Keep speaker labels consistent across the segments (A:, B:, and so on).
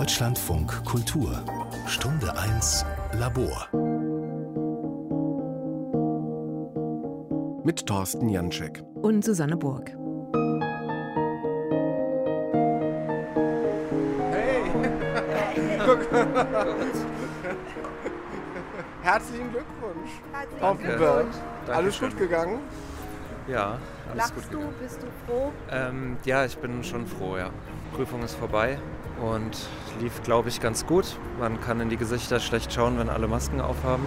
A: Deutschlandfunk Kultur Stunde 1 Labor
B: mit Thorsten Janczek
C: und Susanne Burg.
B: Hey! Guck. Herzlichen Glückwunsch.
D: Herzlichen Glückwunsch.
B: Alles gut gegangen?
D: Ja, alles
E: Lachst
D: gut
E: du?
D: gegangen.
E: Bist du froh?
D: Ähm, ja, ich bin schon froh, ja. Prüfung ist vorbei und lief, glaube ich, ganz gut. Man kann in die Gesichter schlecht schauen, wenn alle Masken aufhaben.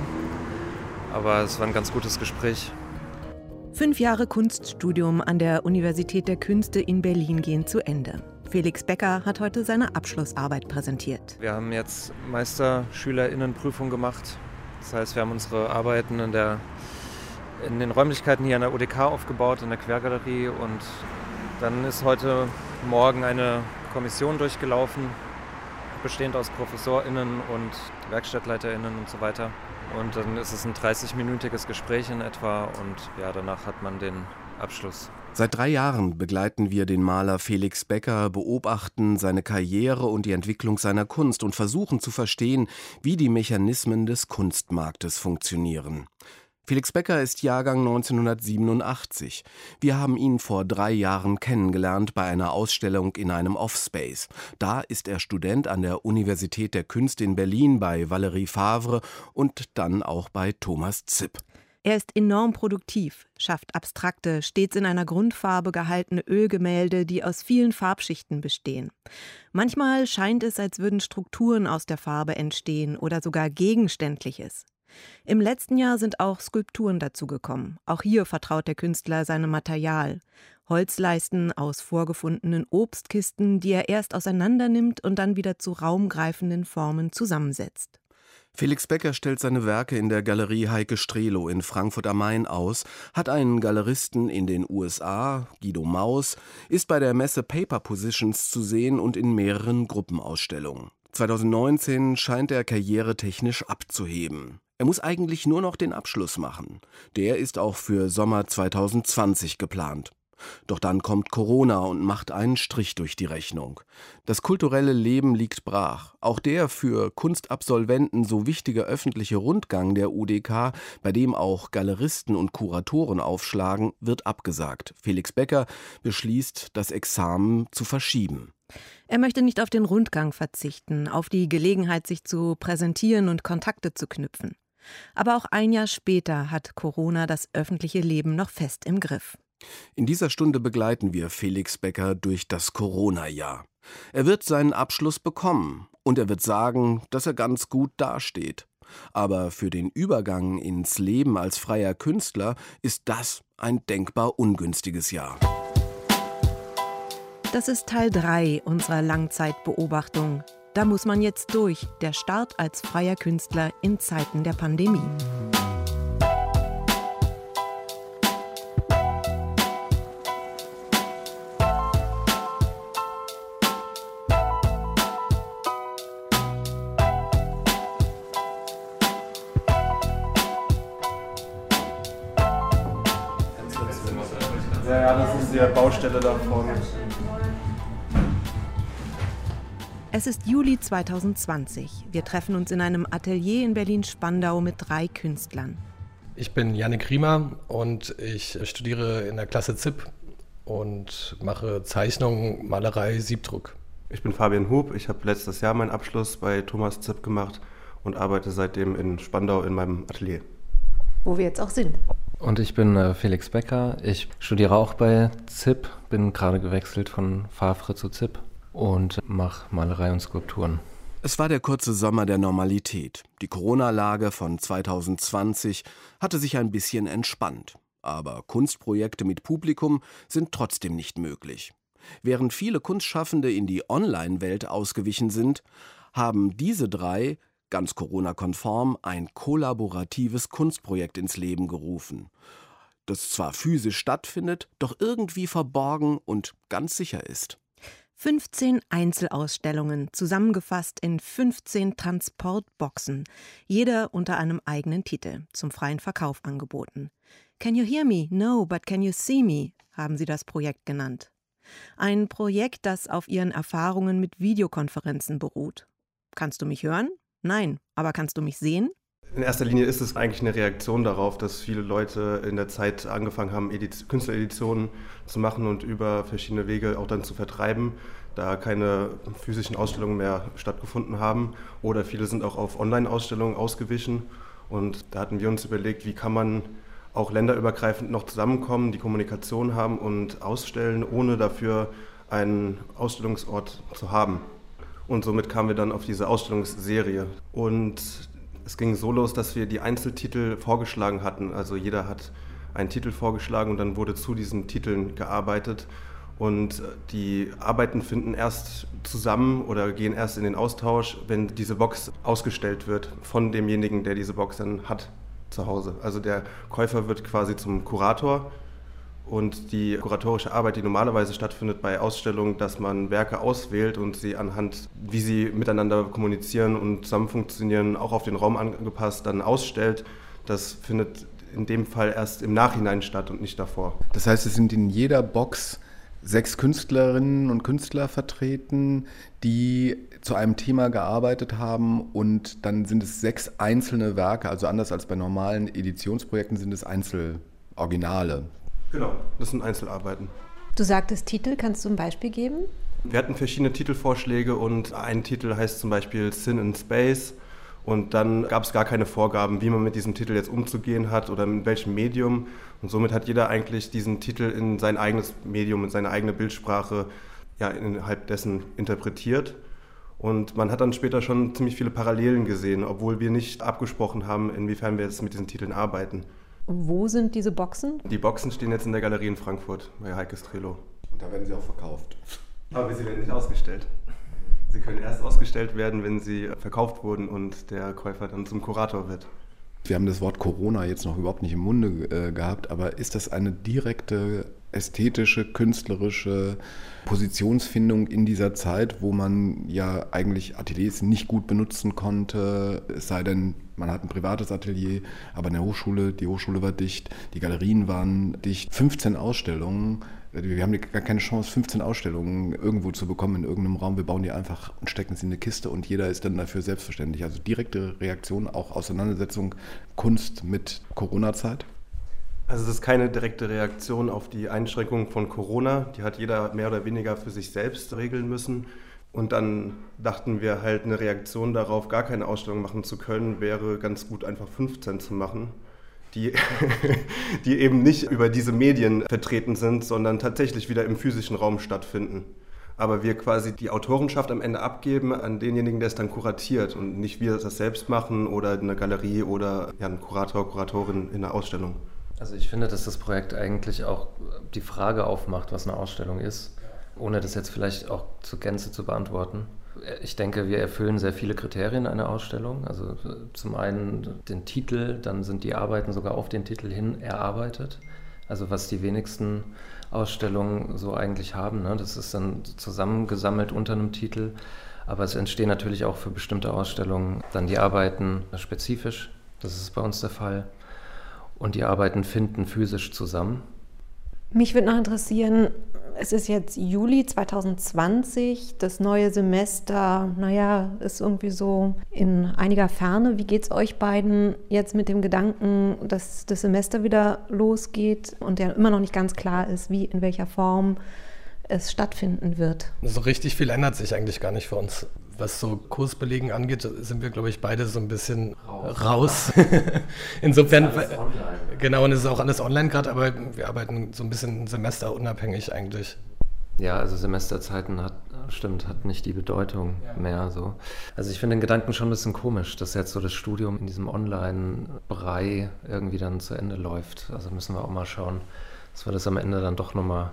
D: Aber es war ein ganz gutes Gespräch.
C: Fünf Jahre Kunststudium an der Universität der Künste in Berlin gehen zu Ende. Felix Becker hat heute seine Abschlussarbeit präsentiert.
D: Wir haben jetzt Meisterschülerinnenprüfung gemacht. Das heißt, wir haben unsere Arbeiten in, der, in den Räumlichkeiten hier an der UDK aufgebaut, in der Quergalerie. Und dann ist heute Morgen eine Kommission durchgelaufen, bestehend aus ProfessorInnen und WerkstattleiterInnen und so weiter. Und dann ist es ein 30-minütiges Gespräch in etwa und ja, danach hat man den Abschluss.
B: Seit drei Jahren begleiten wir den Maler Felix Becker, beobachten seine Karriere und die Entwicklung seiner Kunst und versuchen zu verstehen, wie die Mechanismen des Kunstmarktes funktionieren. Felix Becker ist Jahrgang 1987. Wir haben ihn vor drei Jahren kennengelernt bei einer Ausstellung in einem Offspace. Da ist er Student an der Universität der Künste in Berlin bei Valerie Favre und dann auch bei Thomas Zipp.
C: Er ist enorm produktiv, schafft abstrakte, stets in einer Grundfarbe gehaltene Ölgemälde, die aus vielen Farbschichten bestehen. Manchmal scheint es, als würden Strukturen aus der Farbe entstehen oder sogar Gegenständliches. Im letzten Jahr sind auch Skulpturen dazugekommen. Auch hier vertraut der Künstler seinem Material. Holzleisten aus vorgefundenen Obstkisten, die er erst auseinandernimmt und dann wieder zu raumgreifenden Formen zusammensetzt.
B: Felix Becker stellt seine Werke in der Galerie Heike Strelo in Frankfurt am Main aus, hat einen Galeristen in den USA, Guido Maus, ist bei der Messe Paper Positions zu sehen und in mehreren Gruppenausstellungen. 2019 scheint er karrieretechnisch abzuheben. Er muss eigentlich nur noch den Abschluss machen. Der ist auch für Sommer 2020 geplant. Doch dann kommt Corona und macht einen Strich durch die Rechnung. Das kulturelle Leben liegt brach. Auch der für Kunstabsolventen so wichtige öffentliche Rundgang der UDK, bei dem auch Galeristen und Kuratoren aufschlagen, wird abgesagt. Felix Becker beschließt, das Examen zu verschieben.
C: Er möchte nicht auf den Rundgang verzichten, auf die Gelegenheit, sich zu präsentieren und Kontakte zu knüpfen. Aber auch ein Jahr später hat Corona das öffentliche Leben noch fest im Griff.
B: In dieser Stunde begleiten wir Felix Becker durch das Corona-Jahr. Er wird seinen Abschluss bekommen und er wird sagen, dass er ganz gut dasteht. Aber für den Übergang ins Leben als freier Künstler ist das ein denkbar ungünstiges Jahr.
C: Das ist Teil 3 unserer Langzeitbeobachtung. Da muss man jetzt durch, der Start als freier Künstler in Zeiten der Pandemie.
F: Ja, das ist die Baustelle da vorne.
C: Es ist Juli 2020. Wir treffen uns in einem Atelier in Berlin-Spandau mit drei Künstlern.
G: Ich bin Janik Riemer und ich studiere in der Klasse ZIP und mache Zeichnung, Malerei, Siebdruck.
F: Ich bin Fabian Hub. Ich habe letztes Jahr meinen Abschluss bei Thomas Zipp gemacht und arbeite seitdem in Spandau in meinem Atelier.
E: Wo wir jetzt auch sind.
D: Und ich bin äh, Felix Becker. Ich studiere auch bei ZIP, bin gerade gewechselt von Favre zu ZIP und mache Malerei und Skulpturen.
B: Es war der kurze Sommer der Normalität. Die Corona-Lage von 2020 hatte sich ein bisschen entspannt. Aber Kunstprojekte mit Publikum sind trotzdem nicht möglich. Während viele Kunstschaffende in die Online-Welt ausgewichen sind, haben diese drei ganz Corona-konform ein kollaboratives Kunstprojekt ins Leben gerufen, das zwar physisch stattfindet, doch irgendwie verborgen und ganz sicher ist.
C: 15 Einzelausstellungen, zusammengefasst in 15 Transportboxen, jeder unter einem eigenen Titel, zum freien Verkauf angeboten. Can you hear me? No, but can you see me? haben sie das Projekt genannt. Ein Projekt, das auf ihren Erfahrungen mit Videokonferenzen beruht. Kannst du mich hören? Nein. Aber kannst du mich sehen?
F: In erster Linie ist es eigentlich eine Reaktion darauf, dass viele Leute in der Zeit angefangen haben, Ediz Künstlereditionen zu machen und über verschiedene Wege auch dann zu vertreiben, da keine physischen Ausstellungen mehr stattgefunden haben. Oder viele sind auch auf Online-Ausstellungen ausgewichen. Und da hatten wir uns überlegt, wie kann man auch länderübergreifend noch zusammenkommen, die Kommunikation haben und ausstellen, ohne dafür einen Ausstellungsort zu haben. Und somit kamen wir dann auf diese Ausstellungsserie. Und es ging so los, dass wir die Einzeltitel vorgeschlagen hatten. Also jeder hat einen Titel vorgeschlagen und dann wurde zu diesen Titeln gearbeitet. Und die Arbeiten finden erst zusammen oder gehen erst in den Austausch, wenn diese Box ausgestellt wird von demjenigen, der diese Box dann hat zu Hause. Also der Käufer wird quasi zum Kurator und die kuratorische Arbeit, die normalerweise stattfindet bei Ausstellungen, dass man Werke auswählt und sie anhand, wie sie miteinander kommunizieren und zusammen funktionieren, auch auf den Raum angepasst, dann ausstellt, das findet in dem Fall erst im Nachhinein statt und nicht davor.
H: Das heißt, es sind in jeder Box sechs Künstlerinnen und Künstler vertreten, die zu einem Thema gearbeitet haben und dann sind es sechs einzelne Werke, also anders als bei normalen Editionsprojekten sind es Einzeloriginale.
F: Genau, das sind Einzelarbeiten.
E: Du sagtest Titel, kannst du ein Beispiel geben?
F: Wir hatten verschiedene Titelvorschläge und ein Titel heißt zum Beispiel Sin in Space. Und dann gab es gar keine Vorgaben, wie man mit diesem Titel jetzt umzugehen hat oder in welchem Medium. Und somit hat jeder eigentlich diesen Titel in sein eigenes Medium, in seine eigene Bildsprache ja, innerhalb dessen interpretiert. Und man hat dann später schon ziemlich viele Parallelen gesehen, obwohl wir nicht abgesprochen haben, inwiefern wir jetzt mit diesen Titeln arbeiten.
E: Wo sind diese Boxen?
F: Die Boxen stehen jetzt in der Galerie in Frankfurt bei Heike Strelo.
H: Und da werden sie auch verkauft.
F: Aber sie werden nicht ausgestellt. Sie können erst ausgestellt werden, wenn sie verkauft wurden und der Käufer dann zum Kurator wird.
H: Wir haben das Wort Corona jetzt noch überhaupt nicht im Munde äh, gehabt, aber ist das eine direkte ästhetische, künstlerische Positionsfindung in dieser Zeit, wo man ja eigentlich Ateliers nicht gut benutzen konnte, es sei denn, man hat ein privates Atelier, aber in der Hochschule, die Hochschule war dicht, die Galerien waren dicht, 15 Ausstellungen. Wir haben gar keine Chance, 15 Ausstellungen irgendwo zu bekommen in irgendeinem Raum. Wir bauen die einfach und stecken sie in eine Kiste und jeder ist dann dafür selbstverständlich. Also direkte Reaktion, auch Auseinandersetzung Kunst mit Corona-Zeit.
F: Also es ist keine direkte Reaktion auf die Einschränkungen von Corona. Die hat jeder mehr oder weniger für sich selbst regeln müssen. Und dann dachten wir halt, eine Reaktion darauf, gar keine Ausstellung machen zu können, wäre ganz gut einfach 15 zu machen, die, die eben nicht über diese Medien vertreten sind, sondern tatsächlich wieder im physischen Raum stattfinden. Aber wir quasi die Autorenschaft am Ende abgeben an denjenigen, der es dann kuratiert und nicht wir das selbst machen oder eine Galerie oder ja, ein Kurator, Kuratorin in einer Ausstellung.
D: Also ich finde, dass das Projekt eigentlich auch die Frage aufmacht, was eine Ausstellung ist, ohne das jetzt vielleicht auch zur Gänze zu beantworten. Ich denke, wir erfüllen sehr viele Kriterien einer Ausstellung. Also zum einen den Titel, dann sind die Arbeiten sogar auf den Titel hin erarbeitet. Also was die wenigsten Ausstellungen so eigentlich haben. Ne? Das ist dann zusammengesammelt unter einem Titel. Aber es entstehen natürlich auch für bestimmte Ausstellungen dann die Arbeiten spezifisch. Das ist bei uns der Fall und die Arbeiten finden physisch zusammen.
E: Mich würde noch interessieren, es ist jetzt Juli 2020, das neue Semester, naja, ist irgendwie so in einiger Ferne. Wie geht es euch beiden jetzt mit dem Gedanken, dass das Semester wieder losgeht und ja immer noch nicht ganz klar ist, wie, in welcher Form es stattfinden wird?
G: So richtig viel ändert sich eigentlich gar nicht für uns was so Kursbelegen angeht, sind wir, glaube ich, beide so ein bisschen raus. raus. Insofern, genau, und es ist auch alles online gerade, aber wir arbeiten so ein bisschen semesterunabhängig eigentlich.
D: Ja, also Semesterzeiten hat, stimmt, hat nicht die Bedeutung ja. mehr so. Also ich finde den Gedanken schon ein bisschen komisch, dass jetzt so das Studium in diesem Online-Brei irgendwie dann zu Ende läuft. Also müssen wir auch mal schauen, dass wir das am Ende dann doch nochmal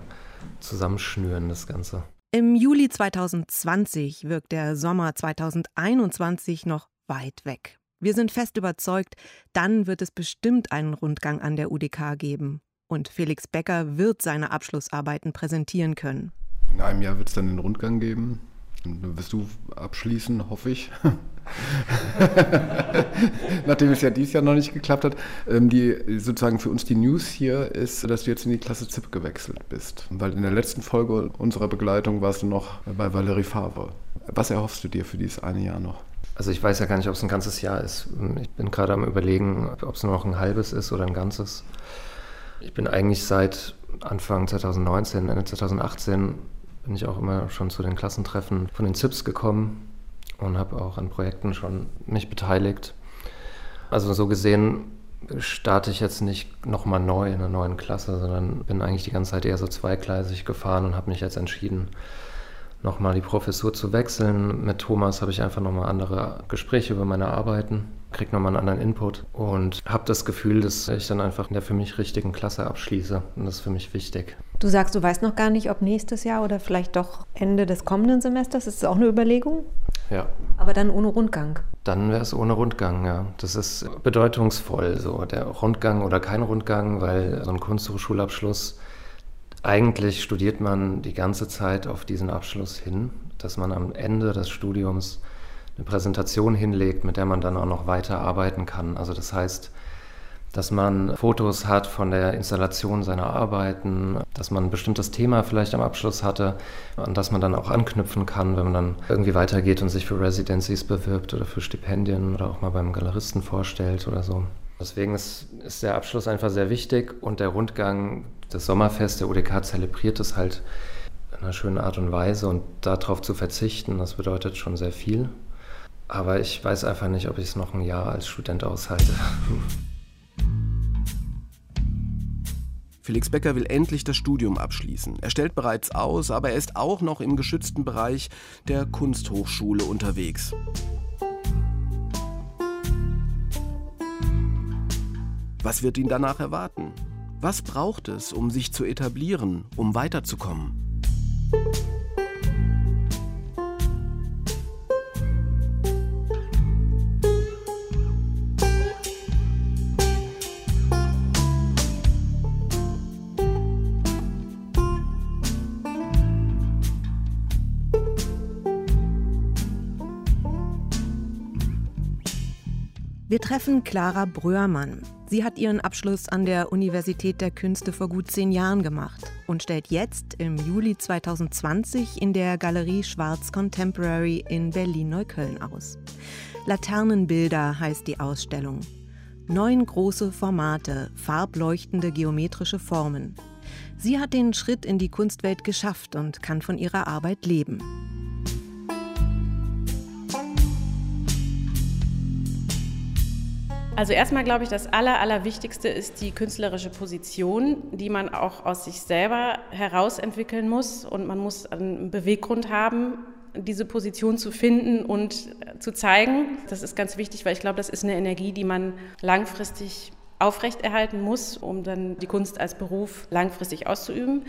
D: zusammenschnüren, das Ganze.
C: Im Juli 2020 wirkt der Sommer 2021 noch weit weg. Wir sind fest überzeugt, dann wird es bestimmt einen Rundgang an der UDK geben. Und Felix Becker wird seine Abschlussarbeiten präsentieren können.
H: In einem Jahr wird es dann den Rundgang geben. Dann wirst du abschließen, hoffe ich. Nachdem es ja dieses Jahr noch nicht geklappt hat. Ähm, die, sozusagen für uns die News hier ist, dass du jetzt in die Klasse ZIP gewechselt bist. Weil in der letzten Folge unserer Begleitung warst du noch bei Valerie Favre. Was erhoffst du dir für dieses eine Jahr noch?
D: Also ich weiß ja gar nicht, ob es ein ganzes Jahr ist. Ich bin gerade am überlegen, ob es nur noch ein halbes ist oder ein ganzes. Ich bin eigentlich seit Anfang 2019, Ende 2018 bin ich auch immer schon zu den Klassentreffen von den ZIPs gekommen und habe auch an Projekten schon mich beteiligt. Also so gesehen starte ich jetzt nicht nochmal neu in einer neuen Klasse, sondern bin eigentlich die ganze Zeit eher so zweigleisig gefahren und habe mich jetzt entschieden, nochmal die Professur zu wechseln. Mit Thomas habe ich einfach nochmal andere Gespräche über meine Arbeiten, kriege nochmal einen anderen Input und habe das Gefühl, dass ich dann einfach in der für mich richtigen Klasse abschließe. Und das ist für mich wichtig.
E: Du sagst, du weißt noch gar nicht, ob nächstes Jahr oder vielleicht doch Ende des kommenden Semesters. Ist das auch eine Überlegung?
D: Ja.
E: Aber dann ohne Rundgang.
D: Dann wäre es ohne Rundgang, ja. Das ist bedeutungsvoll, so der Rundgang oder kein Rundgang, weil so ein Kunsthochschulabschluss, eigentlich studiert man die ganze Zeit auf diesen Abschluss hin, dass man am Ende des Studiums eine Präsentation hinlegt, mit der man dann auch noch weiter arbeiten kann. Also das heißt, dass man Fotos hat von der Installation seiner Arbeiten, dass man ein bestimmtes Thema vielleicht am Abschluss hatte, an das man dann auch anknüpfen kann, wenn man dann irgendwie weitergeht und sich für Residencies bewirbt oder für Stipendien oder auch mal beim Galeristen vorstellt oder so. Deswegen ist, ist der Abschluss einfach sehr wichtig und der Rundgang, das Sommerfest der UDK zelebriert es halt in einer schönen Art und Weise und darauf zu verzichten, das bedeutet schon sehr viel. Aber ich weiß einfach nicht, ob ich es noch ein Jahr als Student aushalte.
B: Felix Becker will endlich das Studium abschließen. Er stellt bereits aus, aber er ist auch noch im geschützten Bereich der Kunsthochschule unterwegs. Was wird ihn danach erwarten? Was braucht es, um sich zu etablieren, um weiterzukommen?
C: Wir treffen Clara Bröhrmann. Sie hat ihren Abschluss an der Universität der Künste vor gut zehn Jahren gemacht und stellt jetzt im Juli 2020 in der Galerie Schwarz Contemporary in Berlin-Neukölln aus. Laternenbilder heißt die Ausstellung. Neun große Formate, farbleuchtende geometrische Formen. Sie hat den Schritt in die Kunstwelt geschafft und kann von ihrer Arbeit leben.
I: Also erstmal glaube ich, das Aller, Allerwichtigste ist die künstlerische Position, die man auch aus sich selber herausentwickeln muss. Und man muss einen Beweggrund haben, diese Position zu finden und zu zeigen. Das ist ganz wichtig, weil ich glaube, das ist eine Energie, die man langfristig aufrechterhalten muss, um dann die Kunst als Beruf langfristig auszuüben.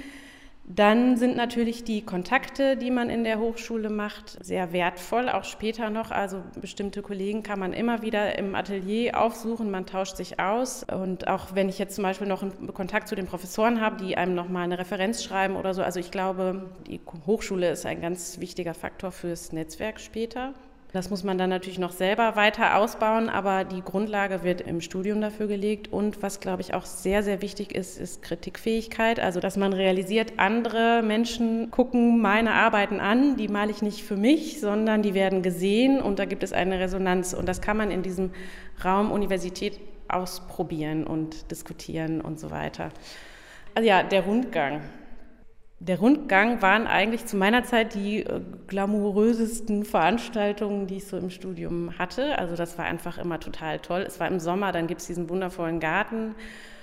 I: Dann sind natürlich die Kontakte, die man in der Hochschule macht, sehr wertvoll, auch später noch. Also bestimmte Kollegen kann man immer wieder im Atelier aufsuchen, man tauscht sich aus. Und auch wenn ich jetzt zum Beispiel noch einen Kontakt zu den Professoren habe, die einem nochmal eine Referenz schreiben oder so. Also ich glaube, die Hochschule ist ein ganz wichtiger Faktor fürs Netzwerk später. Das muss man dann natürlich noch selber weiter ausbauen, aber die Grundlage wird im Studium dafür gelegt. Und was, glaube ich, auch sehr, sehr wichtig ist, ist Kritikfähigkeit. Also, dass man realisiert, andere Menschen gucken meine Arbeiten an, die male ich nicht für mich, sondern die werden gesehen und da gibt es eine Resonanz. Und das kann man in diesem Raum Universität ausprobieren und diskutieren und so weiter. Also ja, der Rundgang. Der Rundgang waren eigentlich zu meiner Zeit die äh, glamourösesten Veranstaltungen, die ich so im Studium hatte. Also das war einfach immer total toll. Es war im Sommer, dann gibt es diesen wundervollen Garten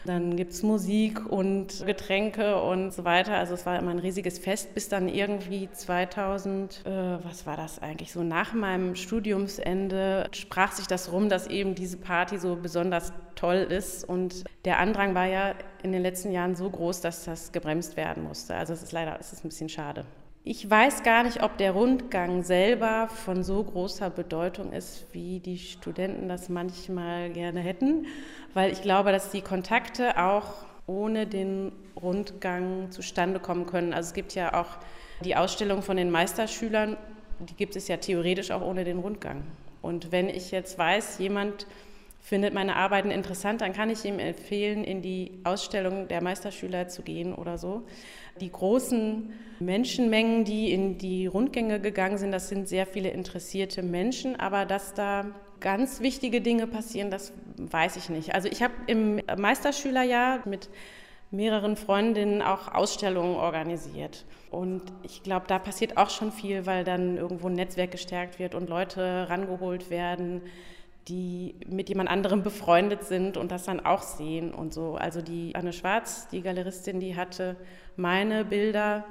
I: dann gibt es Musik und Getränke und so weiter. Also es war immer ein riesiges Fest, bis dann irgendwie 2000, äh, was war das eigentlich, so nach meinem Studiumsende sprach sich das rum, dass eben diese Party so besonders toll ist. Und der Andrang war ja in den letzten Jahren so groß, dass das gebremst werden musste. Also es ist leider es ist ein bisschen schade. Ich weiß gar nicht, ob der Rundgang selber von so großer Bedeutung ist, wie die Studenten das manchmal gerne hätten, weil ich glaube, dass die Kontakte auch ohne den Rundgang zustande kommen können. Also es gibt ja auch die Ausstellung von den Meisterschülern die gibt es ja theoretisch auch ohne den Rundgang. Und wenn ich jetzt weiß, jemand findet meine Arbeiten interessant, dann kann ich ihm empfehlen, in die Ausstellung der Meisterschüler zu gehen oder so. Die großen Menschenmengen, die in die Rundgänge gegangen sind, das sind sehr viele interessierte Menschen, aber dass da ganz wichtige Dinge passieren, das weiß ich nicht. Also ich habe im Meisterschülerjahr mit mehreren Freundinnen auch Ausstellungen organisiert. Und ich glaube, da passiert auch schon viel, weil dann irgendwo ein Netzwerk gestärkt wird und Leute rangeholt werden, die mit jemand anderem befreundet sind und das dann auch sehen und so. Also die Anne Schwarz, die Galeristin, die hatte meine Bilder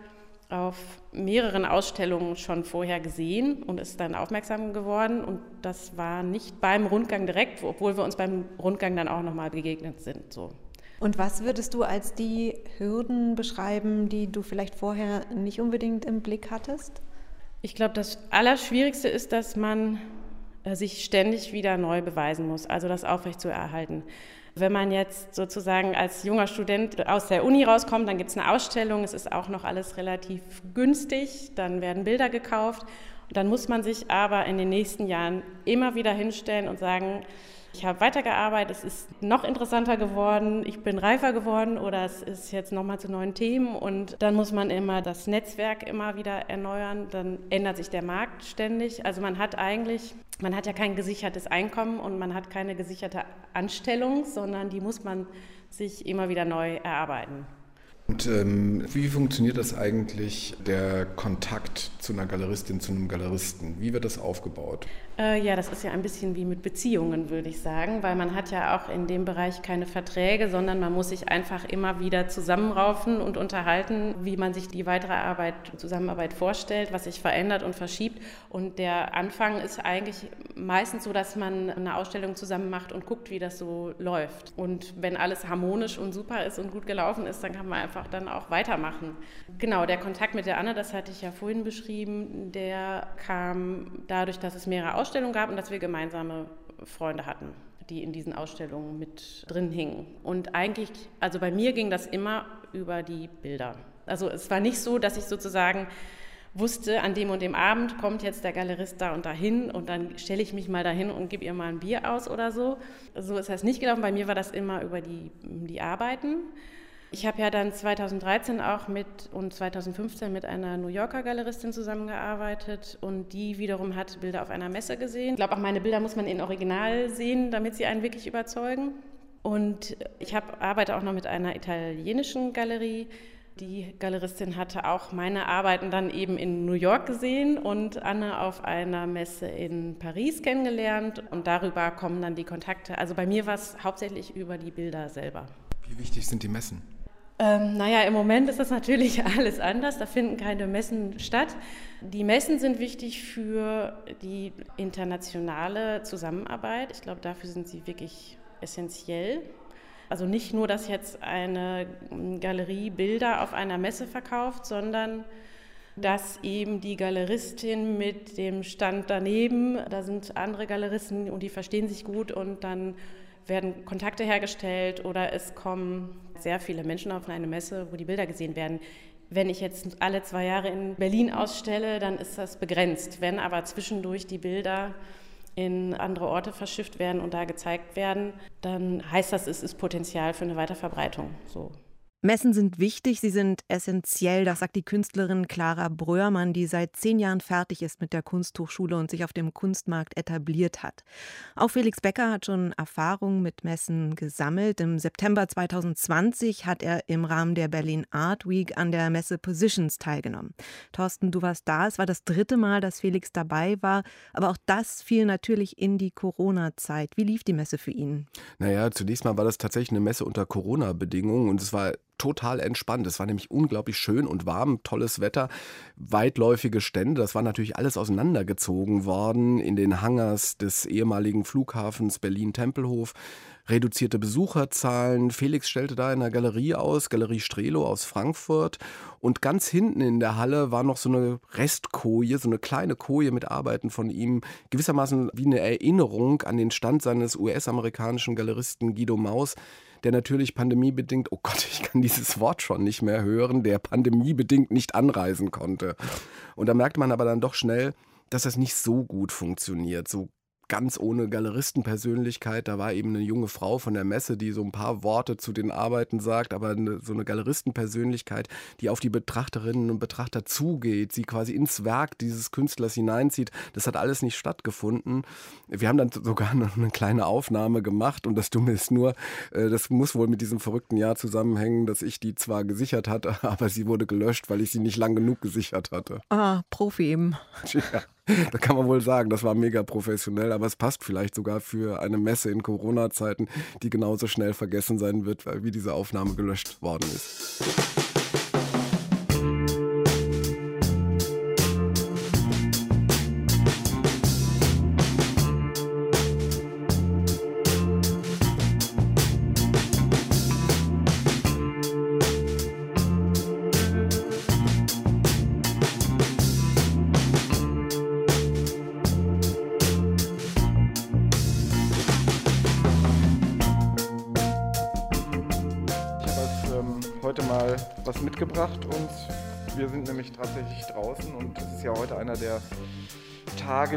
I: auf mehreren Ausstellungen schon vorher gesehen und ist dann aufmerksam geworden. Und das war nicht beim Rundgang direkt, obwohl wir uns beim Rundgang dann auch nochmal begegnet sind. So.
E: Und was würdest du als die Hürden beschreiben, die du vielleicht vorher nicht unbedingt im Blick hattest?
I: Ich glaube, das Allerschwierigste ist, dass man sich ständig wieder neu beweisen muss, also das aufrecht zu erhalten. Wenn man jetzt sozusagen als junger Student aus der Uni rauskommt, dann gibt es eine Ausstellung, es ist auch noch alles relativ günstig, dann werden Bilder gekauft. Dann muss man sich aber in den nächsten Jahren immer wieder hinstellen und sagen, ich habe weitergearbeitet, es ist noch interessanter geworden, ich bin reifer geworden oder es ist jetzt nochmal zu neuen Themen und dann muss man immer das Netzwerk immer wieder erneuern, dann ändert sich der Markt ständig. Also man hat eigentlich, man hat ja kein gesichertes Einkommen und man hat keine gesicherte Anstellung, sondern die muss man sich immer wieder neu erarbeiten.
H: Und ähm, wie funktioniert das eigentlich, der Kontakt zu einer Galeristin, zu einem Galeristen? Wie wird das aufgebaut?
I: Äh, ja, das ist ja ein bisschen wie mit Beziehungen, würde ich sagen, weil man hat ja auch in dem Bereich keine Verträge, sondern man muss sich einfach immer wieder zusammenraufen und unterhalten, wie man sich die weitere Arbeit, Zusammenarbeit vorstellt, was sich verändert und verschiebt. Und der Anfang ist eigentlich meistens so, dass man eine Ausstellung zusammen macht und guckt, wie das so läuft. Und wenn alles harmonisch und super ist und gut gelaufen ist, dann kann man einfach dann auch weitermachen. Genau, der Kontakt mit der Anne, das hatte ich ja vorhin beschrieben, der kam dadurch, dass es mehrere Ausstellungen Ausstellung gab und dass wir gemeinsame Freunde hatten, die in diesen Ausstellungen mit drin hingen. Und eigentlich, also bei mir ging das immer über die Bilder. Also es war nicht so, dass ich sozusagen wusste, an dem und dem Abend kommt jetzt der Galerist da und dahin und dann stelle ich mich mal dahin und gebe ihr mal ein Bier aus oder so. So ist das nicht gelaufen. Bei mir war das immer über die, die Arbeiten. Ich habe ja dann 2013 auch mit und 2015 mit einer New Yorker Galeristin zusammengearbeitet und die wiederum hat Bilder auf einer Messe gesehen. Ich glaube, auch meine Bilder muss man in Original sehen, damit sie einen wirklich überzeugen. Und ich hab, arbeite auch noch mit einer italienischen Galerie. Die Galeristin hatte auch meine Arbeiten dann eben in New York gesehen und Anne auf einer Messe in Paris kennengelernt. Und darüber kommen dann die Kontakte. Also bei mir war es hauptsächlich über die Bilder selber.
H: Wie wichtig sind die Messen?
I: Ähm, naja, im Moment ist das natürlich alles anders. Da finden keine Messen statt. Die Messen sind wichtig für die internationale Zusammenarbeit. Ich glaube, dafür sind sie wirklich essentiell. Also nicht nur, dass jetzt eine Galerie Bilder auf einer Messe verkauft, sondern dass eben die Galeristin mit dem Stand daneben, da sind andere Galeristen und die verstehen sich gut und dann werden Kontakte hergestellt oder es kommen sehr viele Menschen auf eine Messe, wo die Bilder gesehen werden. Wenn ich jetzt alle zwei Jahre in Berlin ausstelle, dann ist das begrenzt. Wenn aber zwischendurch die Bilder in andere Orte verschifft werden und da gezeigt werden, dann heißt das, es ist Potenzial für eine Weiterverbreitung. So.
C: Messen sind wichtig, sie sind essentiell, das sagt die Künstlerin Clara Bröhrmann, die seit zehn Jahren fertig ist mit der Kunsthochschule und sich auf dem Kunstmarkt etabliert hat. Auch Felix Becker hat schon Erfahrungen mit Messen gesammelt. Im September 2020 hat er im Rahmen der Berlin Art Week an der Messe Positions teilgenommen. Thorsten, du warst da. Es war das dritte Mal, dass Felix dabei war. Aber auch das fiel natürlich in die Corona-Zeit. Wie lief die Messe für ihn?
B: Naja, zunächst mal war das tatsächlich eine Messe unter Corona-Bedingungen und es war total entspannt. Es war nämlich unglaublich schön und warm, tolles Wetter, weitläufige Stände. Das war natürlich alles auseinandergezogen worden in den Hangars des ehemaligen Flughafens Berlin-Tempelhof. Reduzierte Besucherzahlen. Felix stellte da in der Galerie aus, Galerie Strelo aus Frankfurt. Und ganz hinten in der Halle war noch so eine Restkoje, so eine kleine Koje mit Arbeiten von ihm. Gewissermaßen wie eine Erinnerung an den Stand seines US-amerikanischen Galeristen Guido Maus der natürlich pandemiebedingt, oh Gott, ich kann dieses Wort schon nicht mehr hören, der pandemiebedingt nicht anreisen konnte. Und da merkt man aber dann doch schnell, dass das nicht so gut funktioniert, so ganz ohne Galeristenpersönlichkeit. Da war eben eine junge Frau von der Messe, die so ein paar Worte zu den Arbeiten sagt, aber eine, so eine Galeristenpersönlichkeit, die auf die Betrachterinnen und Betrachter zugeht, sie quasi ins Werk dieses Künstlers hineinzieht. Das hat alles nicht stattgefunden. Wir haben dann sogar noch eine kleine Aufnahme gemacht und das Dumme ist nur, äh, das muss wohl mit diesem verrückten Jahr zusammenhängen, dass ich die zwar gesichert hatte, aber sie wurde gelöscht, weil ich sie nicht lang genug gesichert hatte.
C: Ah, Profi eben.
B: Ja. da kann man wohl sagen, das war mega professionell, aber es passt vielleicht sogar für eine Messe in Corona-Zeiten, die genauso schnell vergessen sein wird, wie diese Aufnahme gelöscht worden ist.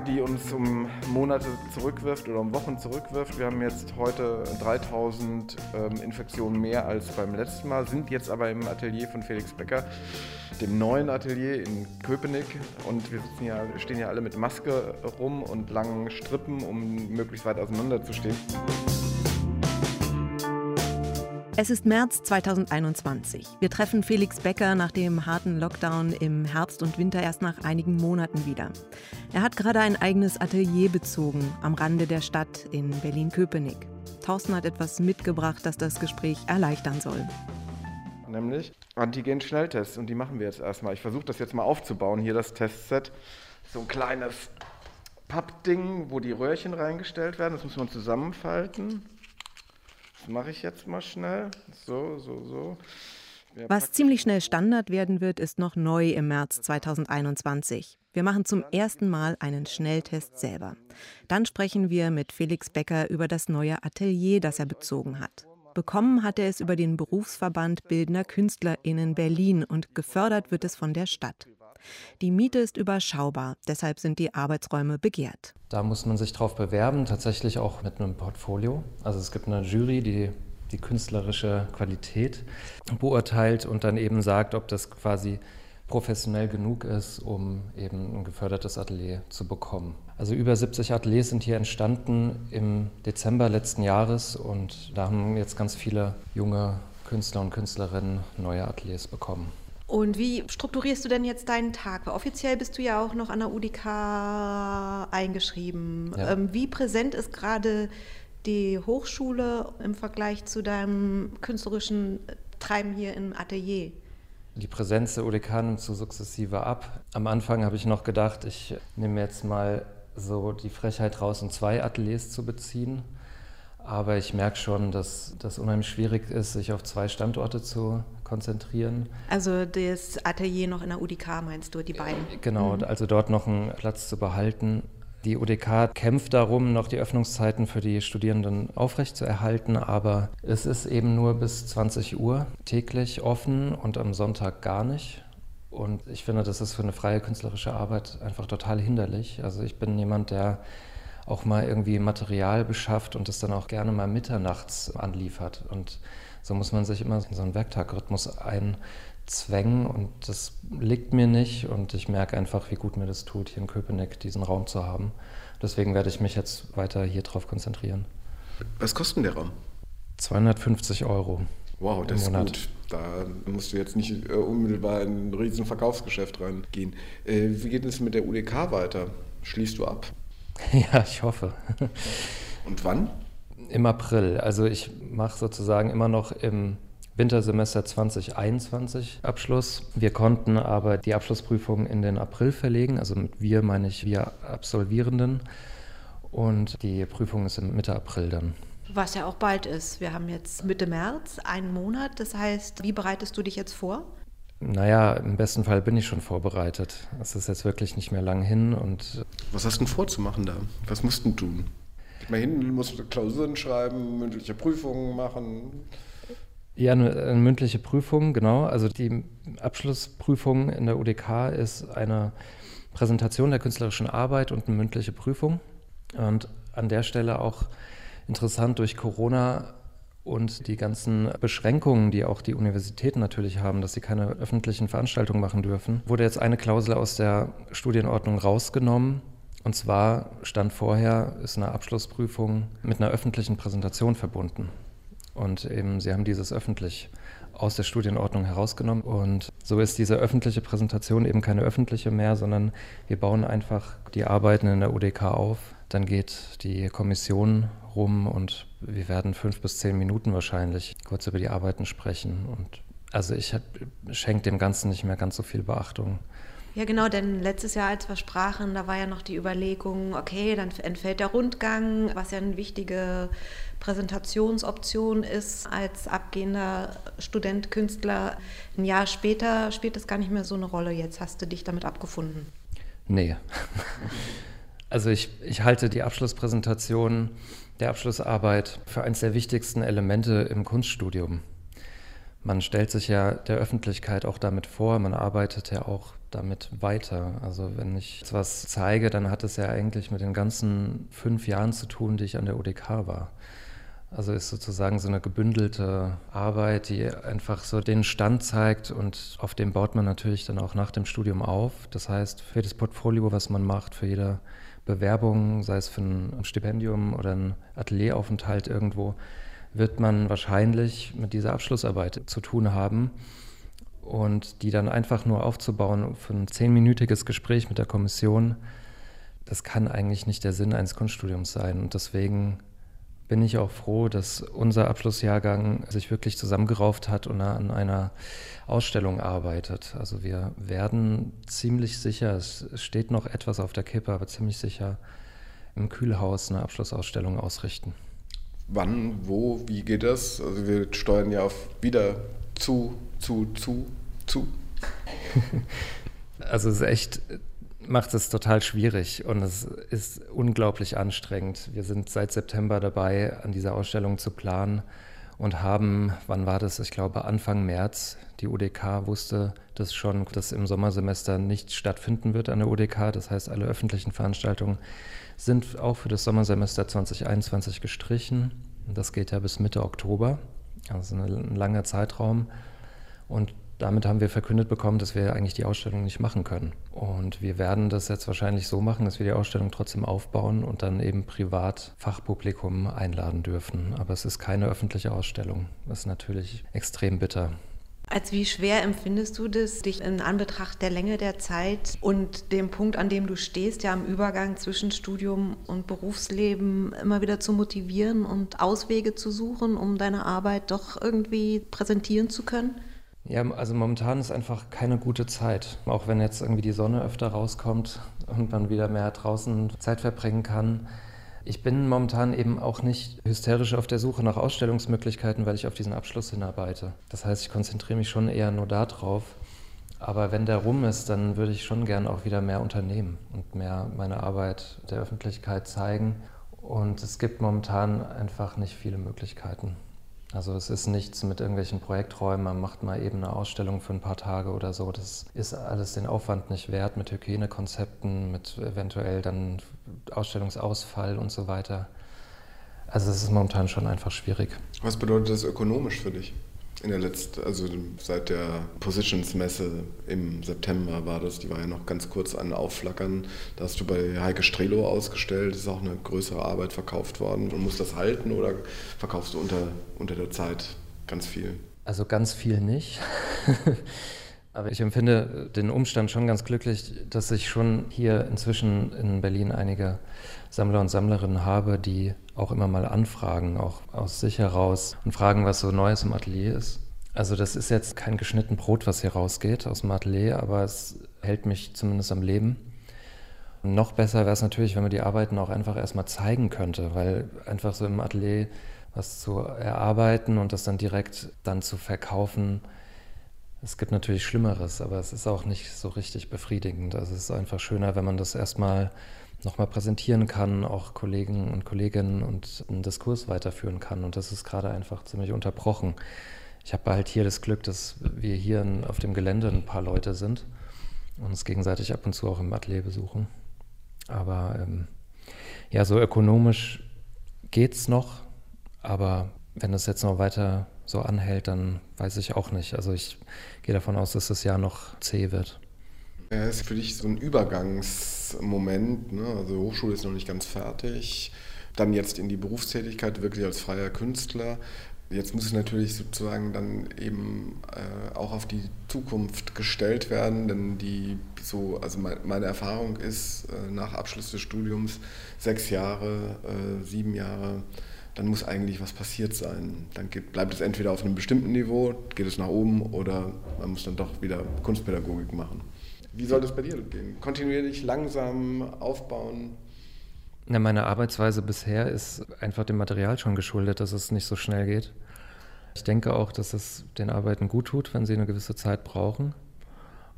J: Tage, die uns um Monate zurückwirft oder um Wochen zurückwirft. Wir haben jetzt heute 3000 ähm, Infektionen mehr als beim letzten Mal, sind jetzt aber im Atelier von Felix Becker, dem neuen Atelier in Köpenick und wir ja, stehen ja alle mit Maske rum und langen Strippen, um möglichst weit auseinander zu stehen.
C: Es ist März 2021. Wir treffen Felix Becker nach dem harten Lockdown im Herbst und Winter erst nach einigen Monaten wieder. Er hat gerade ein eigenes Atelier bezogen am Rande der Stadt in Berlin-Köpenick. Thorsten hat etwas mitgebracht, das das Gespräch erleichtern soll.
J: Nämlich Antigen-Schnelltests und die machen wir jetzt erstmal. Ich versuche das jetzt mal aufzubauen, hier das Testset. So ein kleines Pappding, wo die Röhrchen reingestellt werden. Das muss man zusammenfalten. Das mache ich jetzt mal schnell. So, so, so.
C: Was ziemlich schnell Standard werden wird, ist noch neu im März 2021. Wir machen zum ersten Mal einen Schnelltest selber. Dann sprechen wir mit Felix Becker über das neue Atelier, das er bezogen hat. Bekommen hat er es über den Berufsverband Bildender KünstlerInnen Berlin und gefördert wird es von der Stadt. Die Miete ist überschaubar, deshalb sind die Arbeitsräume begehrt.
D: Da muss man sich drauf bewerben, tatsächlich auch mit einem Portfolio. Also es gibt eine Jury, die die künstlerische Qualität beurteilt und dann eben sagt, ob das quasi professionell genug ist, um eben ein gefördertes Atelier zu bekommen. Also über 70 Ateliers sind hier entstanden im Dezember letzten Jahres und da haben jetzt ganz viele junge Künstler und Künstlerinnen neue Ateliers bekommen.
E: Und wie strukturierst du denn jetzt deinen Tag? Weil offiziell bist du ja auch noch an der UDK eingeschrieben. Ja. Ähm, wie präsent ist gerade die Hochschule im Vergleich zu deinem künstlerischen Treiben hier im Atelier?
D: Die Präsenz der UDK nimmt so sukzessive ab. Am Anfang habe ich noch gedacht, ich nehme jetzt mal so die Frechheit raus, um zwei Ateliers zu beziehen. Aber ich merke schon, dass das unheimlich schwierig ist, sich auf zwei Standorte zu konzentrieren.
E: Also das Atelier noch in der UDK meinst du, die beiden?
D: Genau, mhm. also dort noch einen Platz zu behalten. Die UDK kämpft darum, noch die Öffnungszeiten für die Studierenden aufrechtzuerhalten, aber es ist eben nur bis 20 Uhr täglich offen und am Sonntag gar nicht. Und ich finde, das ist für eine freie künstlerische Arbeit einfach total hinderlich. Also ich bin jemand, der auch mal irgendwie Material beschafft und es dann auch gerne mal mitternachts anliefert. Und so muss man sich immer in so einen Werktag-Rhythmus einzwängen und das liegt mir nicht und ich merke einfach, wie gut mir das tut, hier in Köpenick diesen Raum zu haben. Deswegen werde ich mich jetzt weiter hier drauf konzentrieren.
B: Was kostet denn der Raum?
D: 250 Euro.
B: Wow, das ist gut. Da musst du jetzt nicht äh, unmittelbar in ein riesen Verkaufsgeschäft reingehen. Äh, wie geht es mit der UDK weiter? Schließt du ab?
D: Ja, ich hoffe.
B: Und wann?
D: Im April. Also ich mache sozusagen immer noch im Wintersemester 2021 Abschluss. Wir konnten aber die Abschlussprüfung in den April verlegen. Also mit wir meine ich wir Absolvierenden. Und die Prüfung ist im Mitte April dann.
E: Was ja auch bald ist. Wir haben jetzt Mitte März, einen Monat. Das heißt, wie bereitest du dich jetzt vor?
D: Naja, im besten Fall bin ich schon vorbereitet. Es ist jetzt wirklich nicht mehr lang hin und.
B: Was hast du denn vorzumachen da? Was musst du tun? Mal hin, du musst Klausuren schreiben, mündliche Prüfungen machen.
D: Ja, eine, eine, mündliche Prüfung, genau. Also die Abschlussprüfung in der UDK ist eine Präsentation der künstlerischen Arbeit und eine mündliche Prüfung. Und an der Stelle auch interessant durch Corona und die ganzen Beschränkungen, die auch die Universitäten natürlich haben, dass sie keine öffentlichen Veranstaltungen machen dürfen, wurde jetzt eine Klausel aus der Studienordnung rausgenommen. Und zwar stand vorher, ist eine Abschlussprüfung mit einer öffentlichen Präsentation verbunden. Und eben, sie haben dieses öffentlich aus der Studienordnung herausgenommen. Und so ist diese öffentliche Präsentation eben keine öffentliche mehr, sondern wir bauen einfach die Arbeiten in der UDK auf. Dann geht die Kommission rum und wir werden fünf bis zehn Minuten wahrscheinlich kurz über die Arbeiten sprechen. Und also ich schenke dem Ganzen nicht mehr ganz so viel Beachtung.
C: Ja, genau, denn letztes Jahr, als wir sprachen, da war ja noch die Überlegung, okay, dann entfällt der Rundgang, was ja eine wichtige Präsentationsoption ist als abgehender Student, Künstler. Ein Jahr später spielt das gar nicht mehr so eine Rolle. Jetzt hast du dich damit abgefunden.
D: Nee. Also ich, ich halte die Abschlusspräsentation der Abschlussarbeit für eines der wichtigsten Elemente im Kunststudium. Man stellt sich ja der Öffentlichkeit auch damit vor, man arbeitet ja auch damit weiter. Also wenn ich etwas zeige, dann hat es ja eigentlich mit den ganzen fünf Jahren zu tun, die ich an der UDK war. Also ist sozusagen so eine gebündelte Arbeit, die einfach so den Stand zeigt und auf dem baut man natürlich dann auch nach dem Studium auf. Das heißt, für das Portfolio, was man macht, für jede Bewerbung, sei es für ein Stipendium oder ein Atelieraufenthalt irgendwo, wird man wahrscheinlich mit dieser Abschlussarbeit zu tun haben. Und die dann einfach nur aufzubauen für ein zehnminütiges Gespräch mit der Kommission, das kann eigentlich nicht der Sinn eines Kunststudiums sein. Und deswegen bin ich auch froh, dass unser Abschlussjahrgang sich wirklich zusammengerauft hat und an einer Ausstellung arbeitet. Also wir werden ziemlich sicher, es steht noch etwas auf der Kippe, aber ziemlich sicher im Kühlhaus eine Abschlussausstellung ausrichten.
H: Wann, wo, wie geht das? Also wir steuern ja auf wieder zu, zu, zu, zu.
D: also es ist echt macht es total schwierig und es ist unglaublich anstrengend. Wir sind seit September dabei, an dieser Ausstellung zu planen und haben, wann war das? Ich glaube Anfang März. Die UDK wusste das schon, dass im Sommersemester nicht stattfinden wird an der UDK. Das heißt, alle öffentlichen Veranstaltungen sind auch für das Sommersemester 2021 gestrichen. Das geht ja bis Mitte Oktober, also ein langer Zeitraum. Und damit haben wir verkündet bekommen, dass wir eigentlich die Ausstellung nicht machen können. Und wir werden das jetzt wahrscheinlich so machen, dass wir die Ausstellung trotzdem aufbauen und dann eben privat Fachpublikum einladen dürfen. Aber es ist keine öffentliche Ausstellung. Das ist natürlich extrem bitter.
C: Als wie schwer empfindest du das, dich in Anbetracht der Länge der Zeit und dem Punkt, an dem du stehst, ja am Übergang zwischen Studium und Berufsleben immer wieder zu motivieren und Auswege zu suchen, um deine Arbeit doch irgendwie präsentieren zu können?
D: Ja, also momentan ist einfach keine gute Zeit. Auch wenn jetzt irgendwie die Sonne öfter rauskommt und man wieder mehr draußen Zeit verbringen kann. Ich bin momentan eben auch nicht hysterisch auf der Suche nach Ausstellungsmöglichkeiten, weil ich auf diesen Abschluss hinarbeite. Das heißt, ich konzentriere mich schon eher nur darauf. Aber wenn der rum ist, dann würde ich schon gern auch wieder mehr unternehmen und mehr meine Arbeit der Öffentlichkeit zeigen. Und es gibt momentan einfach nicht viele Möglichkeiten. Also es ist nichts mit irgendwelchen Projekträumen, man macht mal eben eine Ausstellung für ein paar Tage oder so. Das ist alles den Aufwand nicht wert mit Hygienekonzepten, mit eventuell dann Ausstellungsausfall und so weiter. Also es ist momentan schon einfach schwierig.
H: Was bedeutet das ökonomisch für dich? In der letzten, also seit der Positions-Messe im September war das, die war ja noch ganz kurz an Aufflackern. Da hast du bei Heike Strelo ausgestellt, ist auch eine größere Arbeit verkauft worden. Und musst das halten oder verkaufst du unter, unter der Zeit ganz viel?
D: Also ganz viel nicht. Aber ich empfinde den Umstand schon ganz glücklich, dass ich schon hier inzwischen in Berlin einige Sammler und Sammlerinnen habe, die auch immer mal anfragen, auch aus sich heraus und fragen, was so Neues im Atelier ist. Also das ist jetzt kein geschnitten Brot, was hier rausgeht aus dem Atelier, aber es hält mich zumindest am Leben. Und noch besser wäre es natürlich, wenn man die Arbeiten auch einfach erstmal zeigen könnte, weil einfach so im Atelier was zu erarbeiten und das dann direkt dann zu verkaufen, es gibt natürlich Schlimmeres, aber es ist auch nicht so richtig befriedigend. Also es ist einfach schöner, wenn man das erstmal nochmal präsentieren kann, auch Kollegen und Kolleginnen und einen Diskurs weiterführen kann. Und das ist gerade einfach ziemlich unterbrochen. Ich habe halt hier das Glück, dass wir hier auf dem Gelände ein paar Leute sind uns gegenseitig ab und zu auch im Atelier besuchen. Aber ähm, ja, so ökonomisch geht es noch, aber wenn es jetzt noch weiter so anhält, dann weiß ich auch nicht. Also ich gehe davon aus, dass das Jahr noch zäh wird.
H: Ja, ist für dich so ein Übergangsmoment. Ne? Also Hochschule ist noch nicht ganz fertig. Dann jetzt in die Berufstätigkeit, wirklich als freier Künstler. Jetzt muss es natürlich sozusagen dann eben äh, auch auf die Zukunft gestellt werden, denn die so, also mein, meine Erfahrung ist, äh, nach Abschluss des Studiums sechs Jahre, äh, sieben Jahre, dann muss eigentlich was passiert sein. Dann geht, bleibt es entweder auf einem bestimmten Niveau, geht es nach oben oder man muss dann doch wieder Kunstpädagogik machen. Wie soll das bei dir gehen? Kontinuierlich, langsam aufbauen?
D: Ja, meine Arbeitsweise bisher ist einfach dem Material schon geschuldet, dass es nicht so schnell geht. Ich denke auch, dass es den Arbeiten gut tut, wenn sie eine gewisse Zeit brauchen.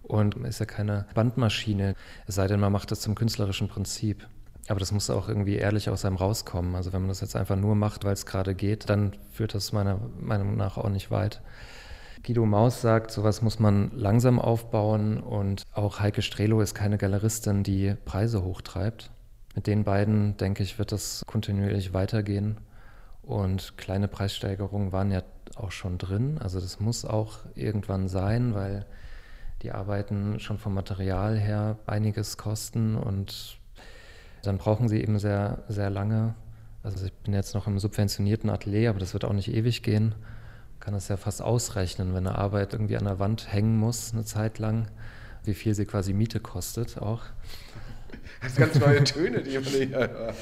D: Und ist ja keine Bandmaschine, es sei denn, man macht das zum künstlerischen Prinzip. Aber das muss auch irgendwie ehrlich aus einem rauskommen. Also wenn man das jetzt einfach nur macht, weil es gerade geht, dann führt das meiner Meinung nach auch nicht weit. Guido Maus sagt, sowas muss man langsam aufbauen und auch Heike Strelo ist keine Galeristin, die Preise hochtreibt. Mit den beiden, denke ich, wird das kontinuierlich weitergehen und kleine Preissteigerungen waren ja auch schon drin. Also das muss auch irgendwann sein, weil die Arbeiten schon vom Material her einiges kosten und dann brauchen sie eben sehr, sehr lange. Also ich bin jetzt noch im subventionierten Atelier, aber das wird auch nicht ewig gehen kann das ja fast ausrechnen, wenn eine Arbeit irgendwie an der Wand hängen muss, eine Zeit lang, wie viel sie quasi Miete kostet auch.
H: Das sind ganz neue Töne, die man hier hört.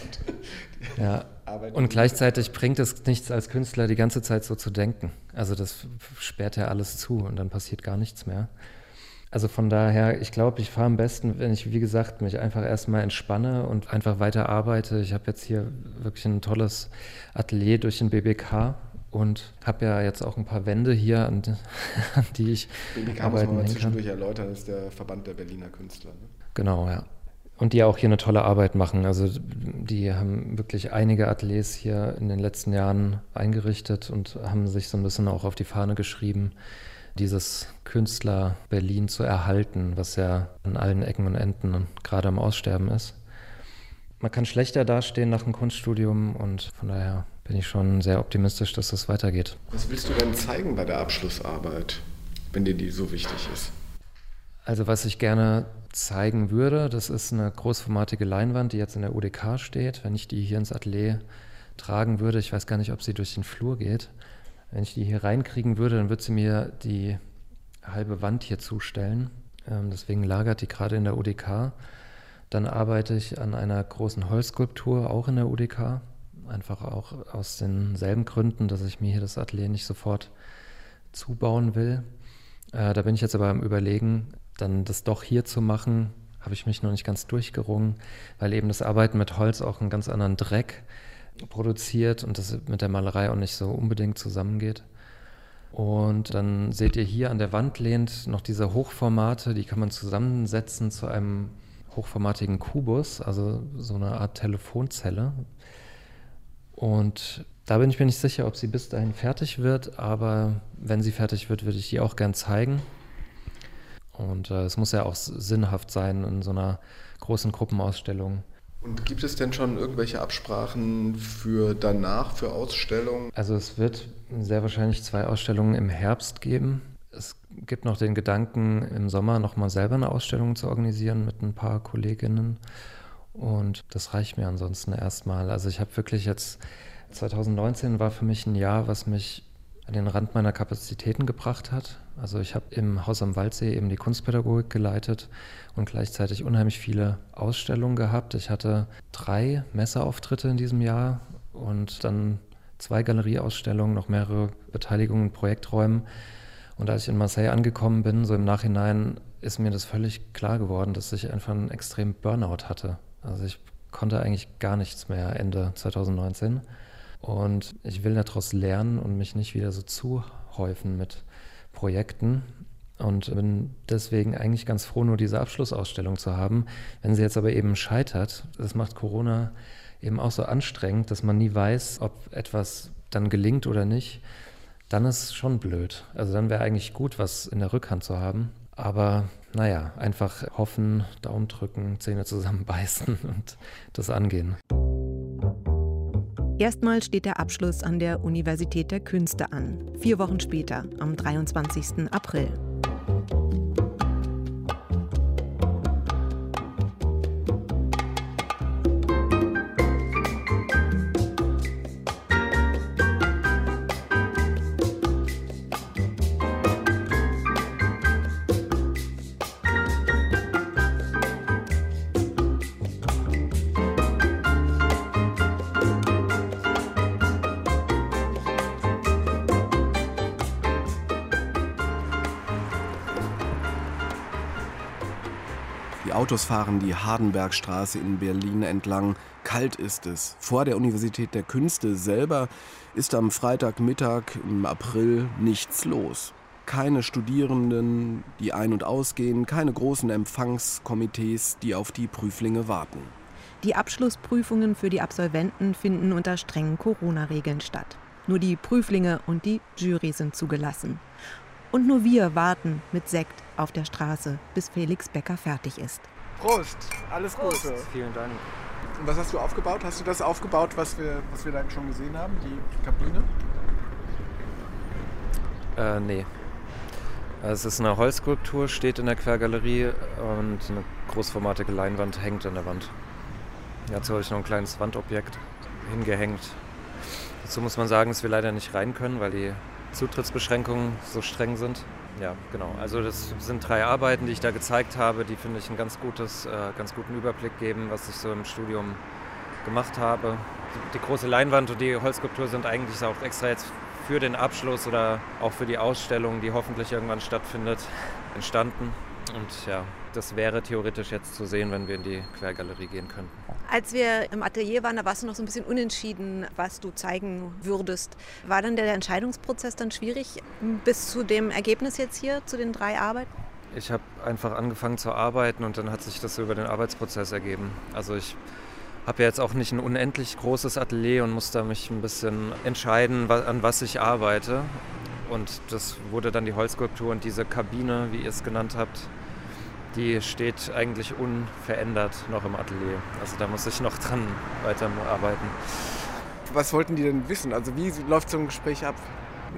D: Ja. Und gleichzeitig bringt es nichts als Künstler, die ganze Zeit so zu denken. Also das sperrt ja alles zu und dann passiert gar nichts mehr. Also von daher, ich glaube, ich fahre am besten, wenn ich, wie gesagt, mich einfach erstmal entspanne und einfach weiter arbeite. Ich habe jetzt hier wirklich ein tolles Atelier durch den BBK und habe ja jetzt auch ein paar Wände hier, an, an die ich
H: BBK arbeiten muss man zwischendurch erläutern, ist der Verband der Berliner Künstler. Ne?
D: Genau, ja. Und die auch hier eine tolle Arbeit machen. Also die haben wirklich einige Ateliers hier in den letzten Jahren eingerichtet und haben sich so ein bisschen auch auf die Fahne geschrieben, dieses Künstler Berlin zu erhalten, was ja an allen Ecken und Enden gerade am Aussterben ist. Man kann schlechter dastehen nach dem Kunststudium und von daher bin ich schon sehr optimistisch, dass das weitergeht.
H: Was willst du denn zeigen bei der Abschlussarbeit, wenn dir die so wichtig ist?
D: Also was ich gerne zeigen würde, das ist eine großformatige Leinwand, die jetzt in der UDK steht. Wenn ich die hier ins Atelier tragen würde, ich weiß gar nicht, ob sie durch den Flur geht, wenn ich die hier reinkriegen würde, dann würde sie mir die halbe Wand hier zustellen. Ähm, deswegen lagert die gerade in der UDK. Dann arbeite ich an einer großen Holzskulptur, auch in der UDK. Einfach auch aus denselben Gründen, dass ich mir hier das Atelier nicht sofort zubauen will. Äh, da bin ich jetzt aber am Überlegen, dann das doch hier zu machen, habe ich mich noch nicht ganz durchgerungen, weil eben das Arbeiten mit Holz auch einen ganz anderen Dreck produziert und das mit der Malerei auch nicht so unbedingt zusammengeht. Und dann seht ihr hier an der Wand lehnt noch diese Hochformate, die kann man zusammensetzen zu einem hochformatigen Kubus, also so eine Art Telefonzelle. Und da bin ich mir nicht sicher, ob sie bis dahin fertig wird, aber wenn sie fertig wird, würde ich die auch gern zeigen. Und äh, es muss ja auch sinnhaft sein in so einer großen Gruppenausstellung.
H: Und gibt es denn schon irgendwelche Absprachen für danach, für Ausstellungen?
D: Also es wird sehr wahrscheinlich zwei Ausstellungen im Herbst geben. Es gibt noch den Gedanken, im Sommer nochmal selber eine Ausstellung zu organisieren mit ein paar Kolleginnen. Und das reicht mir ansonsten erstmal. Also ich habe wirklich jetzt, 2019 war für mich ein Jahr, was mich an den Rand meiner Kapazitäten gebracht hat. Also ich habe im Haus am Waldsee eben die Kunstpädagogik geleitet und gleichzeitig unheimlich viele Ausstellungen gehabt. Ich hatte drei Messeauftritte in diesem Jahr und dann zwei Galerieausstellungen, noch mehrere Beteiligungen in Projekträumen. Und als ich in Marseille angekommen bin, so im Nachhinein, ist mir das völlig klar geworden, dass ich einfach einen extremen Burnout hatte. Also ich konnte eigentlich gar nichts mehr Ende 2019. Und ich will daraus lernen und mich nicht wieder so zuhäufen mit Projekten. Und bin deswegen eigentlich ganz froh, nur diese Abschlussausstellung zu haben. Wenn sie jetzt aber eben scheitert, das macht Corona eben auch so anstrengend, dass man nie weiß, ob etwas dann gelingt oder nicht, dann ist es schon blöd. Also dann wäre eigentlich gut, was in der Rückhand zu haben. Aber naja, einfach hoffen, Daumen drücken, Zähne zusammenbeißen und das angehen.
C: Erstmal steht der Abschluss an der Universität der Künste an. Vier Wochen später, am 23. April.
B: Autos fahren die Hardenbergstraße in Berlin entlang. Kalt ist es. Vor der Universität der Künste selber ist am Freitagmittag im April nichts los. Keine Studierenden, die ein- und ausgehen, keine großen Empfangskomitees, die auf die Prüflinge warten.
C: Die Abschlussprüfungen für die Absolventen finden unter strengen Corona-Regeln statt. Nur die Prüflinge und die Jury sind zugelassen. Und nur wir warten mit Sekt auf der Straße, bis Felix Becker fertig ist.
K: Prost, alles
D: Prost.
K: Gute.
D: Vielen Dank.
K: Und was hast du aufgebaut? Hast du das aufgebaut, was wir, was wir da schon gesehen haben, die Kabine?
D: Äh, nee. Es ist eine Holzskulptur, steht in der Quergalerie und eine großformatige Leinwand hängt an der Wand. Dazu habe ich noch ein kleines Wandobjekt hingehängt. Dazu muss man sagen, dass wir leider nicht rein können, weil die Zutrittsbeschränkungen so streng sind. Ja, genau. Also das sind drei Arbeiten, die ich da gezeigt habe, die finde ich einen ganz, gutes, äh, ganz guten Überblick geben, was ich so im Studium gemacht habe. Die, große Leinwand und die Holzskulptur sind eigentlich auch extra jetzt für den Abschluss oder auch für die Ausstellung, die hoffentlich irgendwann stattfindet, entstanden. Und ja, das wäre theoretisch jetzt zu sehen, wenn wir in die Quergalerie gehen könnten.
C: Als wir im Atelier waren, da warst du noch so ein bisschen unentschieden, was du zeigen würdest. War dann der Entscheidungsprozess dann schwierig bis zu dem Ergebnis jetzt hier, zu den drei Arbeiten?
D: Ich habe einfach angefangen zu arbeiten und dann hat sich das über den Arbeitsprozess ergeben. Also ich habe ja jetzt auch nicht ein unendlich großes Atelier und musste mich ein bisschen entscheiden, an was ich arbeite. Und das wurde dann die Holzskulptur und diese Kabine, wie ihr es genannt habt, die steht eigentlich unverändert noch im Atelier. Also da muss ich noch dran weiterarbeiten.
K: Was wollten die denn wissen? Also wie läuft so ein Gespräch ab?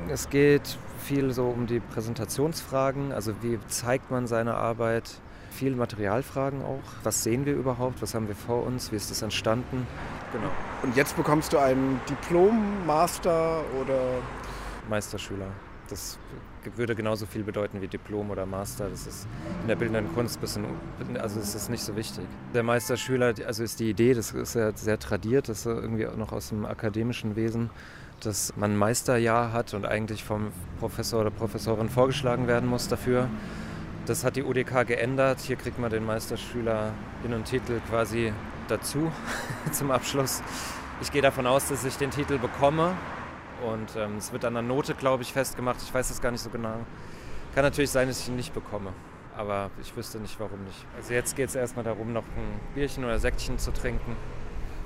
D: Es geht viel so um die Präsentationsfragen, also wie zeigt man seine Arbeit, viel Materialfragen auch. Was sehen wir überhaupt? Was haben wir vor uns? Wie ist das entstanden?
K: Genau. Und jetzt bekommst du ein Diplom, Master oder
D: Meisterschüler. Das würde genauso viel bedeuten wie Diplom oder Master. Das ist in der bildenden Kunst ein bisschen, also ist nicht so wichtig. Der Meisterschüler, also ist die Idee, das ist ja sehr tradiert, das ist irgendwie auch noch aus dem akademischen Wesen, dass man ein Meisterjahr hat und eigentlich vom Professor oder Professorin vorgeschlagen werden muss dafür. Das hat die UDK geändert. Hier kriegt man den Meisterschüler in und Titel quasi dazu zum Abschluss. Ich gehe davon aus, dass ich den Titel bekomme und ähm, es wird an der Note, glaube ich, festgemacht. Ich weiß das gar nicht so genau. Kann natürlich sein, dass ich ihn nicht bekomme. Aber ich wüsste nicht, warum nicht. Also jetzt geht es erstmal darum, noch ein Bierchen oder Säckchen zu trinken.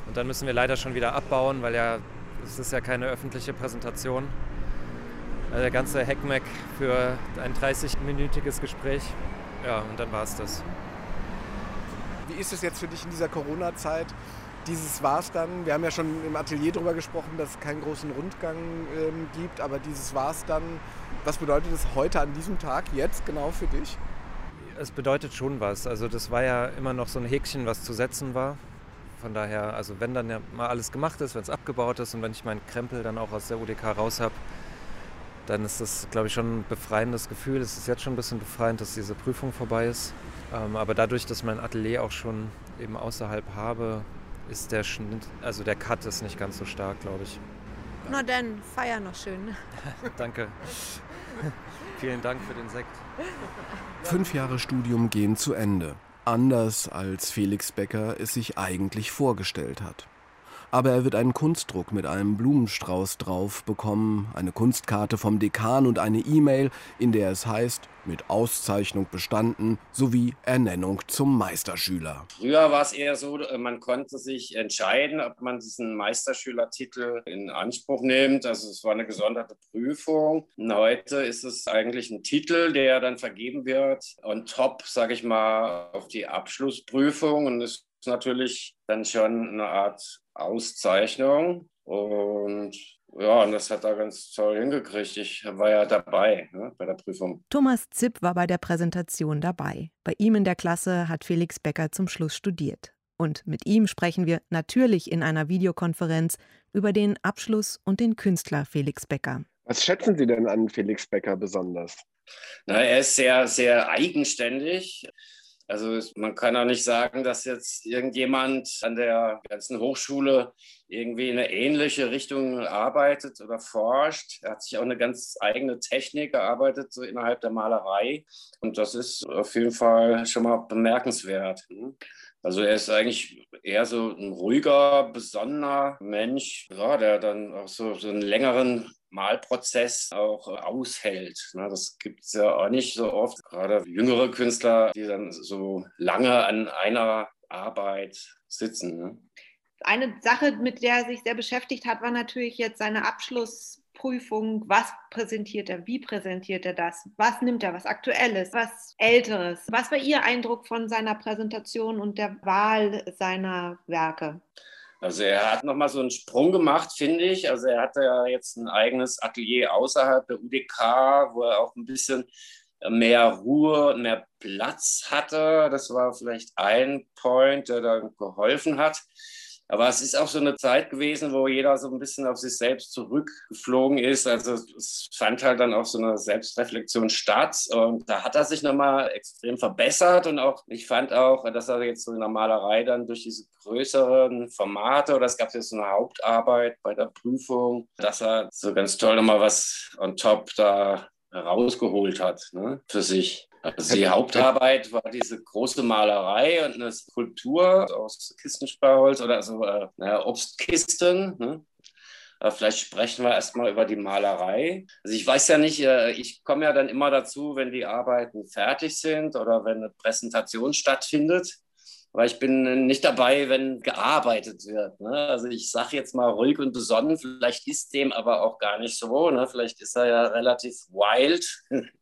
D: Und dann müssen wir leider schon wieder abbauen, weil ja, es ist ja keine öffentliche Präsentation. Also der ganze Heckmeck für ein 30-minütiges Gespräch. Ja, und dann war es das.
K: Wie ist es jetzt für dich in dieser Corona-Zeit? Dieses war es dann. Wir haben ja schon im Atelier darüber gesprochen, dass es keinen großen Rundgang ähm, gibt, aber dieses war es dann. Was bedeutet es heute an diesem Tag, jetzt genau für dich?
D: Es bedeutet schon was. Also das war ja immer noch so ein Häkchen, was zu setzen war. Von daher, also wenn dann ja mal alles gemacht ist, wenn es abgebaut ist und wenn ich meinen Krempel dann auch aus der UDK raus habe, dann ist das, glaube ich, schon ein befreiendes Gefühl. Es ist jetzt schon ein bisschen befreiend, dass diese Prüfung vorbei ist. Ähm, aber dadurch, dass mein Atelier auch schon eben außerhalb habe, ist der Schnitt, also der Cut ist nicht ganz so stark, glaube ich.
C: Na dann, feier noch schön.
D: Danke. Vielen Dank für den Sekt.
B: Fünf Jahre Studium gehen zu Ende. Anders als Felix Becker es sich eigentlich vorgestellt hat. Aber er wird einen Kunstdruck mit einem Blumenstrauß drauf bekommen, eine Kunstkarte vom Dekan und eine E-Mail, in der es heißt, mit Auszeichnung bestanden sowie Ernennung zum Meisterschüler.
L: Früher war es eher so, äh, man konnte sich entscheiden, ob man diesen Meisterschülertitel in Anspruch nimmt. Also es war eine gesonderte Prüfung. Und heute ist es eigentlich ein Titel, der dann vergeben wird on top, sage ich mal, auf die Abschlussprüfung und ist natürlich dann schon eine Art Auszeichnung. Und ja, und das hat er ganz toll hingekriegt. Ich war ja dabei ne, bei der Prüfung.
C: Thomas Zipp war bei der Präsentation dabei. Bei ihm in der Klasse hat Felix Becker zum Schluss studiert. Und mit ihm sprechen wir natürlich in einer Videokonferenz über den Abschluss und den Künstler Felix Becker.
K: Was schätzen Sie denn an Felix Becker besonders?
L: Na, er ist sehr, sehr eigenständig. Also man kann auch nicht sagen, dass jetzt irgendjemand an der ganzen Hochschule irgendwie in eine ähnliche Richtung arbeitet oder forscht. Er hat sich auch eine ganz eigene Technik erarbeitet, so innerhalb der Malerei. Und das ist auf jeden Fall schon mal bemerkenswert. Also er ist eigentlich eher so ein ruhiger, besonnener Mensch, ja, der dann auch so, so einen längeren Malprozess auch aushält. Ne? Das gibt es ja auch nicht so oft. Gerade jüngere Künstler, die dann so lange an einer Arbeit sitzen. Ne?
E: Eine Sache, mit der er sich sehr beschäftigt hat, war natürlich jetzt seine Abschlussprüfung. Was präsentiert er? Wie präsentiert er das? Was nimmt er? Was Aktuelles? Was Älteres? Was war Ihr Eindruck von seiner Präsentation und der Wahl seiner Werke?
L: Also er hat nochmal so einen Sprung gemacht, finde ich. Also er hatte ja jetzt ein eigenes Atelier außerhalb der UDK, wo er auch ein bisschen mehr Ruhe, mehr Platz hatte. Das war vielleicht ein Point, der da geholfen hat. Aber es ist auch so eine Zeit gewesen, wo jeder so ein bisschen auf sich selbst zurückgeflogen ist. Also es fand halt dann auch so eine Selbstreflexion statt. Und da hat er sich nochmal extrem verbessert. Und auch, ich fand auch, dass er jetzt so in der Malerei dann durch diese größeren Formate, oder es gab jetzt so eine Hauptarbeit bei der Prüfung, dass er so ganz toll nochmal was on top da rausgeholt hat ne, für sich. Also die Hauptarbeit war diese große Malerei und eine Skulptur aus Kistensparholz oder so äh, Obstkisten. Ne? Vielleicht sprechen wir erstmal über die Malerei. Also ich weiß ja nicht, äh, ich komme ja dann immer dazu, wenn die Arbeiten fertig sind oder wenn eine Präsentation stattfindet weil ich bin nicht dabei, wenn gearbeitet wird. Ne? Also ich sage jetzt mal ruhig und besonnen, vielleicht ist dem aber auch gar nicht so. Ne? Vielleicht ist er ja relativ wild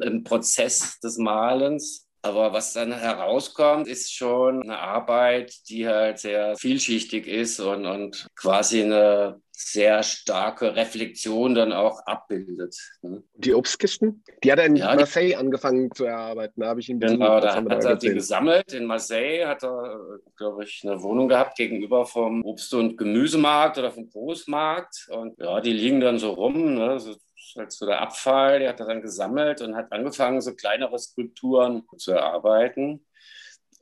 L: im Prozess des Malens. Aber was dann herauskommt, ist schon eine Arbeit, die halt sehr vielschichtig ist und, und quasi eine sehr starke Reflexion dann auch abbildet.
K: Ne? Die Obstkisten? Die hat er in ja, Marseille angefangen zu erarbeiten, da habe ich ihn
L: Genau, da hat, hat er die gesammelt. In Marseille hat er, glaube ich, eine Wohnung gehabt gegenüber vom Obst- und Gemüsemarkt oder vom Großmarkt. Und ja, die liegen dann so rum, ne? so, halt so der Abfall, die hat er dann gesammelt und hat angefangen, so kleinere Skulpturen zu erarbeiten.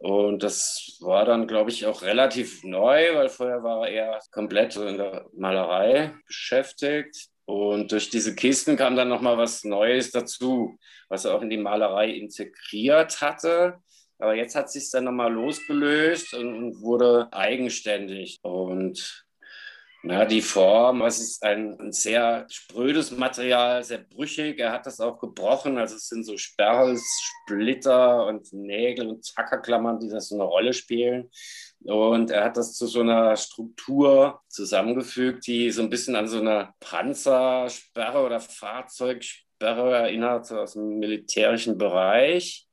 L: Und das war dann, glaube ich, auch relativ neu, weil vorher war er eher komplett in der Malerei beschäftigt. Und durch diese Kisten kam dann nochmal was Neues dazu, was er auch in die Malerei integriert hatte. Aber jetzt hat sich dann nochmal losgelöst und, wurde eigenständig. Und na, die Form, es ist ein, ein, sehr sprödes Material, sehr brüchig. Er hat das auch gebrochen. Also es sind so Sperrholz, Splitter und Nägel und Zackerklammern, die das so eine Rolle spielen. Und er hat das zu so einer Struktur zusammengefügt, die so ein bisschen an so eine Panzersperre oder Fahrzeugsperre erinnert aus dem militärischen Bereich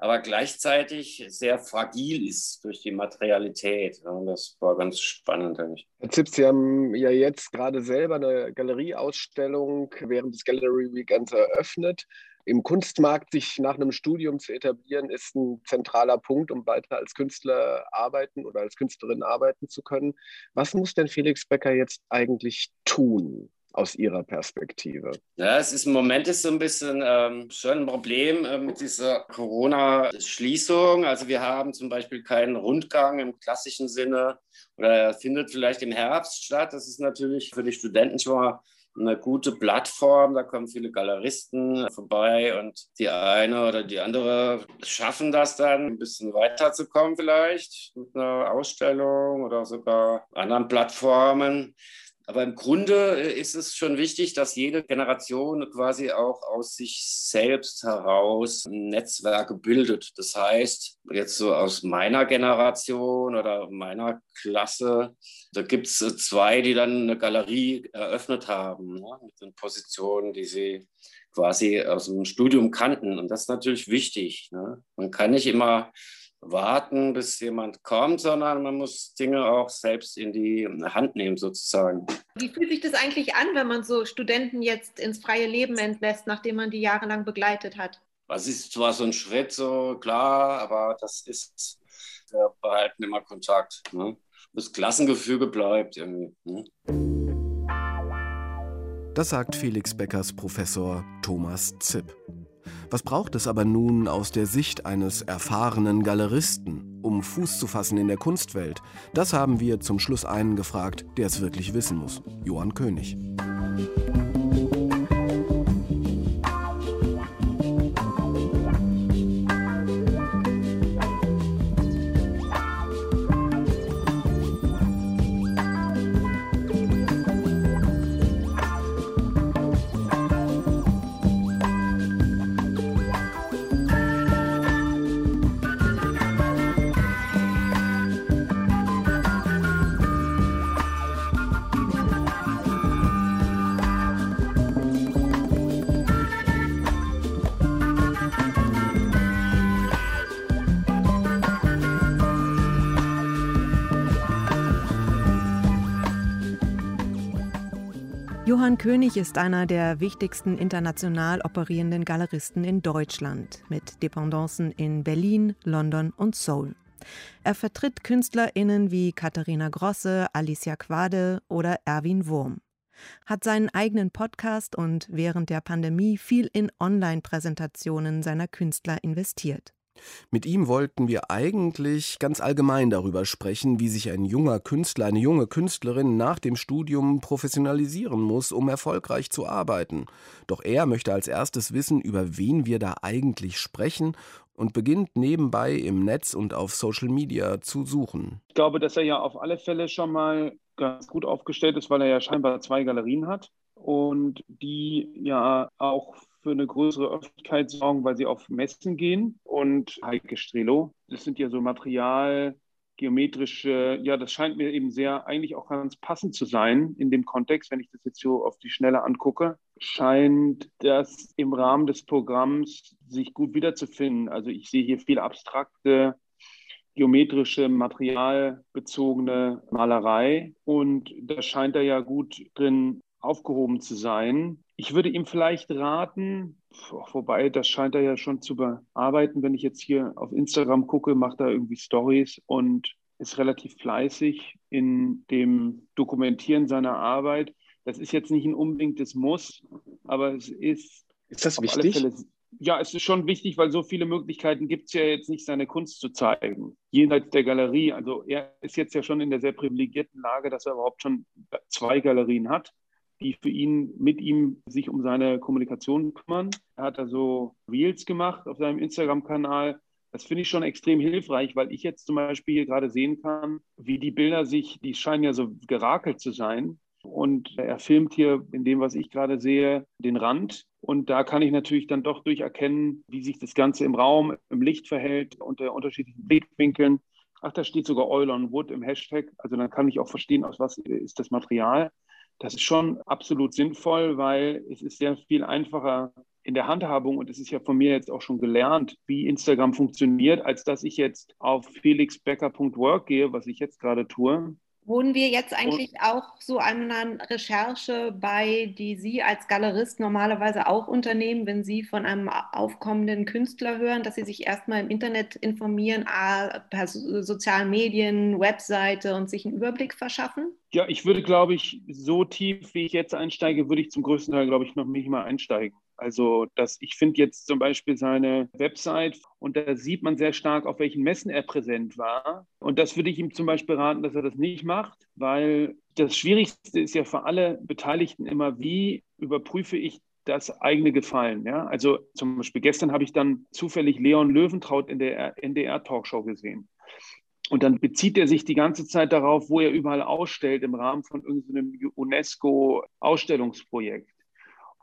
L: aber gleichzeitig sehr fragil ist durch die Materialität. Das war ganz spannend eigentlich.
K: Herr Zipp, Sie haben ja jetzt gerade selber eine Galerieausstellung während des Gallery Weekends eröffnet. Im Kunstmarkt sich nach einem Studium zu etablieren, ist ein zentraler Punkt, um weiter als Künstler arbeiten oder als Künstlerin arbeiten zu können. Was muss denn Felix Becker jetzt eigentlich tun? Aus Ihrer Perspektive?
L: Ja, es ist im Moment ist so ein bisschen ähm, schon ein Problem äh, mit dieser Corona-Schließung. Also wir haben zum Beispiel keinen Rundgang im klassischen Sinne oder er findet vielleicht im Herbst statt. Das ist natürlich für die Studenten schon mal eine gute Plattform. Da kommen viele Galeristen vorbei und die eine oder die andere schaffen das dann, ein bisschen weiterzukommen vielleicht mit einer Ausstellung oder sogar anderen Plattformen. Aber im Grunde äh, ist es schon wichtig, dass jede Generation quasi auch aus sich selbst heraus Netzwerke bildet. Das heißt, jetzt so aus meiner Generation oder meiner Klasse, da gibt es äh, zwei, die dann eine Galerie eröffnet haben, ne, mit den Positionen, die sie quasi aus dem Studium kannten. Und das ist natürlich wichtig. Ne? Man kann nicht immer warten, bis jemand kommt, sondern man muss Dinge auch selbst in die Hand nehmen, sozusagen.
E: Wie fühlt sich das eigentlich an, wenn man so Studenten jetzt ins freie Leben entlässt, nachdem man die jahrelang begleitet hat?
L: Das ist zwar so ein Schritt, so klar, aber das ist, wir behalten immer Kontakt. Ne? Das Klassengefüge bleibt irgendwie. Ne?
B: Das sagt Felix Beckers Professor Thomas Zipp. Was braucht es aber nun aus der Sicht eines erfahrenen Galeristen, um Fuß zu fassen in der Kunstwelt? Das haben wir zum Schluss einen gefragt, der es wirklich wissen muss. Johann König.
C: Johann König ist einer der wichtigsten international operierenden Galeristen in Deutschland mit Dependancen in Berlin, London und Seoul. Er vertritt KünstlerInnen wie Katharina Grosse, Alicia Quade oder Erwin Wurm. Hat seinen eigenen Podcast und während der Pandemie viel in Online-Präsentationen seiner Künstler investiert.
B: Mit ihm wollten wir eigentlich ganz allgemein darüber sprechen, wie sich ein junger Künstler, eine junge Künstlerin nach dem Studium professionalisieren muss, um erfolgreich zu arbeiten. Doch er möchte als erstes wissen, über wen wir da eigentlich sprechen und beginnt nebenbei im Netz und auf Social Media zu suchen.
M: Ich glaube, dass er ja auf alle Fälle schon mal ganz gut aufgestellt ist, weil er ja scheinbar zwei Galerien hat und die ja auch für eine größere Öffentlichkeit sorgen, weil sie auf Messen gehen. Und Heike Strelo, das sind ja so Material, geometrische, ja, das scheint mir eben sehr eigentlich auch ganz passend zu sein in dem Kontext, wenn ich das jetzt so auf die Schnelle angucke, scheint das im Rahmen des Programms sich gut wiederzufinden. Also ich sehe hier viel abstrakte, geometrische, materialbezogene Malerei und da scheint er ja gut drin aufgehoben zu sein. Ich würde ihm vielleicht raten, wobei das scheint er ja schon zu bearbeiten, wenn ich jetzt hier auf Instagram gucke, macht er irgendwie Stories und ist relativ fleißig in dem Dokumentieren seiner Arbeit. Das ist jetzt nicht ein unbedingtes Muss, aber es ist.
K: Ist das wichtig?
M: Fälle, ja, es ist schon wichtig, weil so viele Möglichkeiten gibt es ja jetzt nicht, seine Kunst zu zeigen. Jenseits der Galerie. Also er ist jetzt ja schon in der sehr privilegierten Lage, dass er überhaupt schon zwei Galerien hat die für ihn, mit ihm sich um seine Kommunikation kümmern. Er hat also Reels gemacht auf seinem Instagram-Kanal. Das finde ich schon extrem hilfreich, weil ich jetzt zum Beispiel hier gerade sehen kann, wie die Bilder sich, die scheinen ja so gerakelt zu sein. Und er filmt hier in dem, was ich gerade sehe, den Rand. Und da kann ich natürlich dann doch durcherkennen, wie sich das Ganze im Raum, im Licht verhält, unter unterschiedlichen Blickwinkeln. Ach, da steht sogar Oil on Wood im Hashtag. Also dann kann ich auch verstehen, aus was ist das Material. Das ist schon absolut sinnvoll, weil es ist sehr viel einfacher in der Handhabung und es ist ja von mir jetzt auch schon gelernt, wie Instagram funktioniert, als dass ich jetzt auf felixbecker.work gehe, was ich jetzt gerade tue
E: Wohnen wir jetzt eigentlich und, auch so einer Recherche bei, die Sie als Galerist normalerweise auch unternehmen, wenn Sie von einem aufkommenden Künstler hören, dass Sie sich erstmal im Internet informieren, per sozialen Medien, Webseite und sich einen Überblick verschaffen?
M: Ja, ich würde, glaube ich, so tief, wie ich jetzt einsteige, würde ich zum größten Teil, glaube ich, noch nicht mal einsteigen. Also dass ich finde jetzt zum Beispiel seine Website und da sieht man sehr stark, auf welchen Messen er präsent war. Und das würde ich ihm zum Beispiel raten, dass er das nicht macht, weil das Schwierigste ist ja für alle Beteiligten immer, wie überprüfe ich das eigene Gefallen. Ja? Also zum Beispiel gestern habe ich dann zufällig Leon Löwentraut in der NDR-Talkshow gesehen. Und dann bezieht er sich die ganze Zeit darauf, wo er überall ausstellt im Rahmen von irgendeinem UNESCO-Ausstellungsprojekt.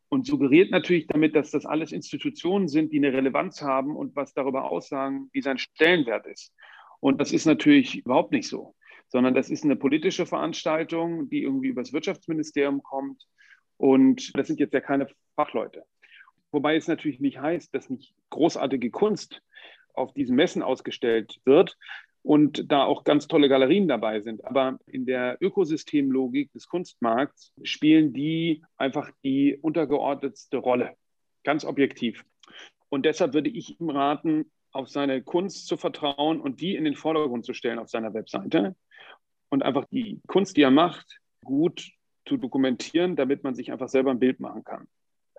M: Und suggeriert natürlich damit, dass das alles Institutionen sind, die eine Relevanz haben und was darüber aussagen, wie sein Stellenwert ist. Und das ist natürlich überhaupt nicht so, sondern das ist eine politische Veranstaltung, die irgendwie übers Wirtschaftsministerium kommt. Und das sind jetzt ja keine Fachleute. Wobei es natürlich nicht heißt, dass nicht großartige Kunst auf diesen Messen ausgestellt wird und da auch ganz tolle Galerien dabei sind. Aber in der Ökosystemlogik des Kunstmarkts spielen die einfach die untergeordnetste Rolle, ganz objektiv. Und deshalb würde ich ihm raten, auf seine Kunst zu vertrauen und die in den Vordergrund zu stellen auf seiner Webseite und einfach die Kunst, die er macht, gut zu dokumentieren, damit man sich einfach selber ein Bild machen kann.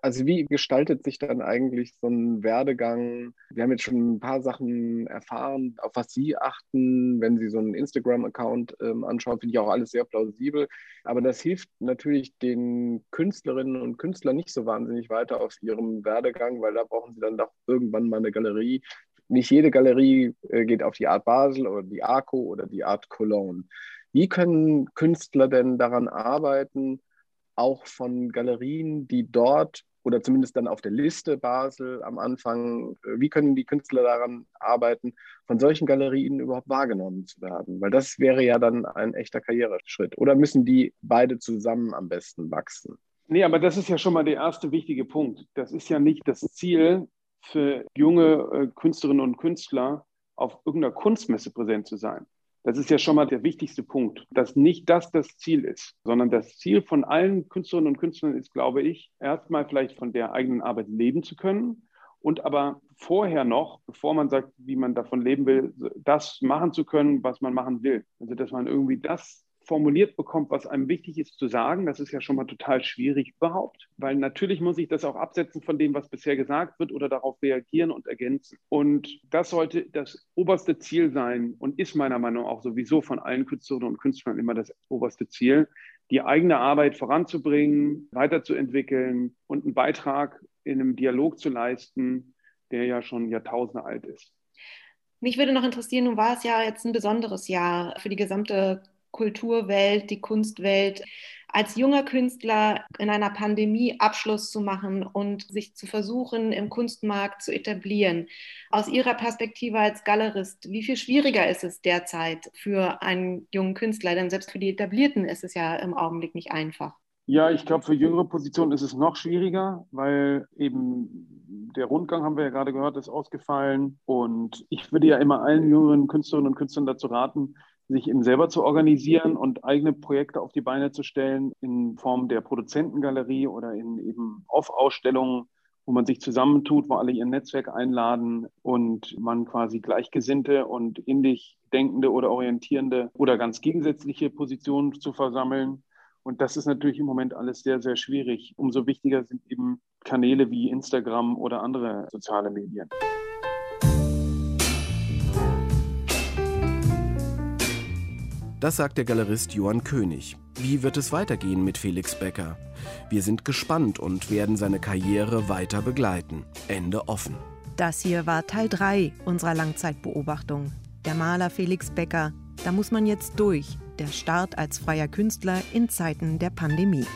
H: Also wie gestaltet sich dann eigentlich so ein Werdegang? Wir haben jetzt schon ein paar Sachen erfahren, auf was Sie achten, wenn Sie so einen Instagram-Account ähm, anschauen, finde ich auch alles sehr plausibel. Aber das hilft natürlich den Künstlerinnen und Künstlern nicht so wahnsinnig weiter auf ihrem Werdegang, weil da brauchen sie dann doch irgendwann mal eine Galerie. Nicht jede Galerie äh, geht auf die Art Basel oder die ARCO oder die Art Cologne. Wie können Künstler denn daran arbeiten, auch von Galerien, die dort oder zumindest dann auf der Liste Basel am Anfang, äh, wie können die Künstler daran arbeiten, von solchen Galerien überhaupt wahrgenommen zu werden? Weil das wäre ja dann ein echter Karriereschritt. Oder müssen die beide zusammen am besten wachsen?
M: Nee, aber das ist ja schon mal der erste wichtige Punkt. Das ist ja nicht das Ziel für junge äh, Künstlerinnen und Künstler, auf irgendeiner Kunstmesse präsent zu sein. Das ist ja schon mal der wichtigste Punkt, dass nicht das das Ziel ist, sondern das Ziel von allen Künstlerinnen und Künstlern ist, glaube ich, erstmal vielleicht von der eigenen Arbeit leben zu können und aber vorher noch, bevor man sagt, wie man davon leben will, das machen zu können, was man machen will. Also dass man irgendwie das formuliert bekommt, was einem wichtig ist zu sagen, das ist ja schon mal total schwierig überhaupt, weil natürlich muss ich das auch absetzen von dem, was bisher gesagt wird oder darauf reagieren und ergänzen. Und das sollte das oberste Ziel sein und ist meiner Meinung nach auch sowieso von allen Künstlerinnen und Künstlern immer das oberste Ziel, die eigene Arbeit voranzubringen, weiterzuentwickeln und einen Beitrag in einem Dialog zu leisten, der ja schon Jahrtausende alt ist.
E: Mich würde noch interessieren, nun war es ja jetzt ein besonderes Jahr für die gesamte Kulturwelt, die Kunstwelt, als junger Künstler in einer Pandemie Abschluss zu machen und sich zu versuchen, im Kunstmarkt zu etablieren. Aus Ihrer Perspektive als Galerist, wie viel schwieriger ist es derzeit für einen jungen Künstler? Denn selbst für die Etablierten ist es ja im Augenblick nicht einfach.
M: Ja, ich glaube, für jüngere Positionen ist es noch schwieriger, weil eben der Rundgang, haben wir ja gerade gehört, ist ausgefallen. Und ich würde ja immer allen jüngeren Künstlerinnen und Künstlern dazu raten, sich eben selber zu organisieren und eigene Projekte auf die Beine zu stellen in Form der Produzentengalerie oder in eben Off-Ausstellungen, wo man sich zusammentut, wo alle ihr Netzwerk einladen und man quasi Gleichgesinnte und ähnlich denkende oder orientierende oder ganz gegensätzliche Positionen zu versammeln. Und das ist natürlich im Moment alles sehr, sehr schwierig. Umso wichtiger sind eben Kanäle wie Instagram oder andere soziale Medien.
B: Das sagt der Galerist Johann König. Wie wird es weitergehen mit Felix Becker? Wir sind gespannt und werden seine Karriere weiter begleiten. Ende offen.
E: Das hier war Teil 3 unserer Langzeitbeobachtung. Der Maler Felix Becker. Da muss man jetzt durch. Der Start als freier Künstler in Zeiten der Pandemie.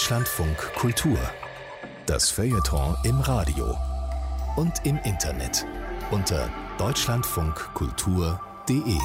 A: Deutschlandfunk Kultur. Das Feuilleton im Radio und im Internet unter deutschlandfunkkultur.de.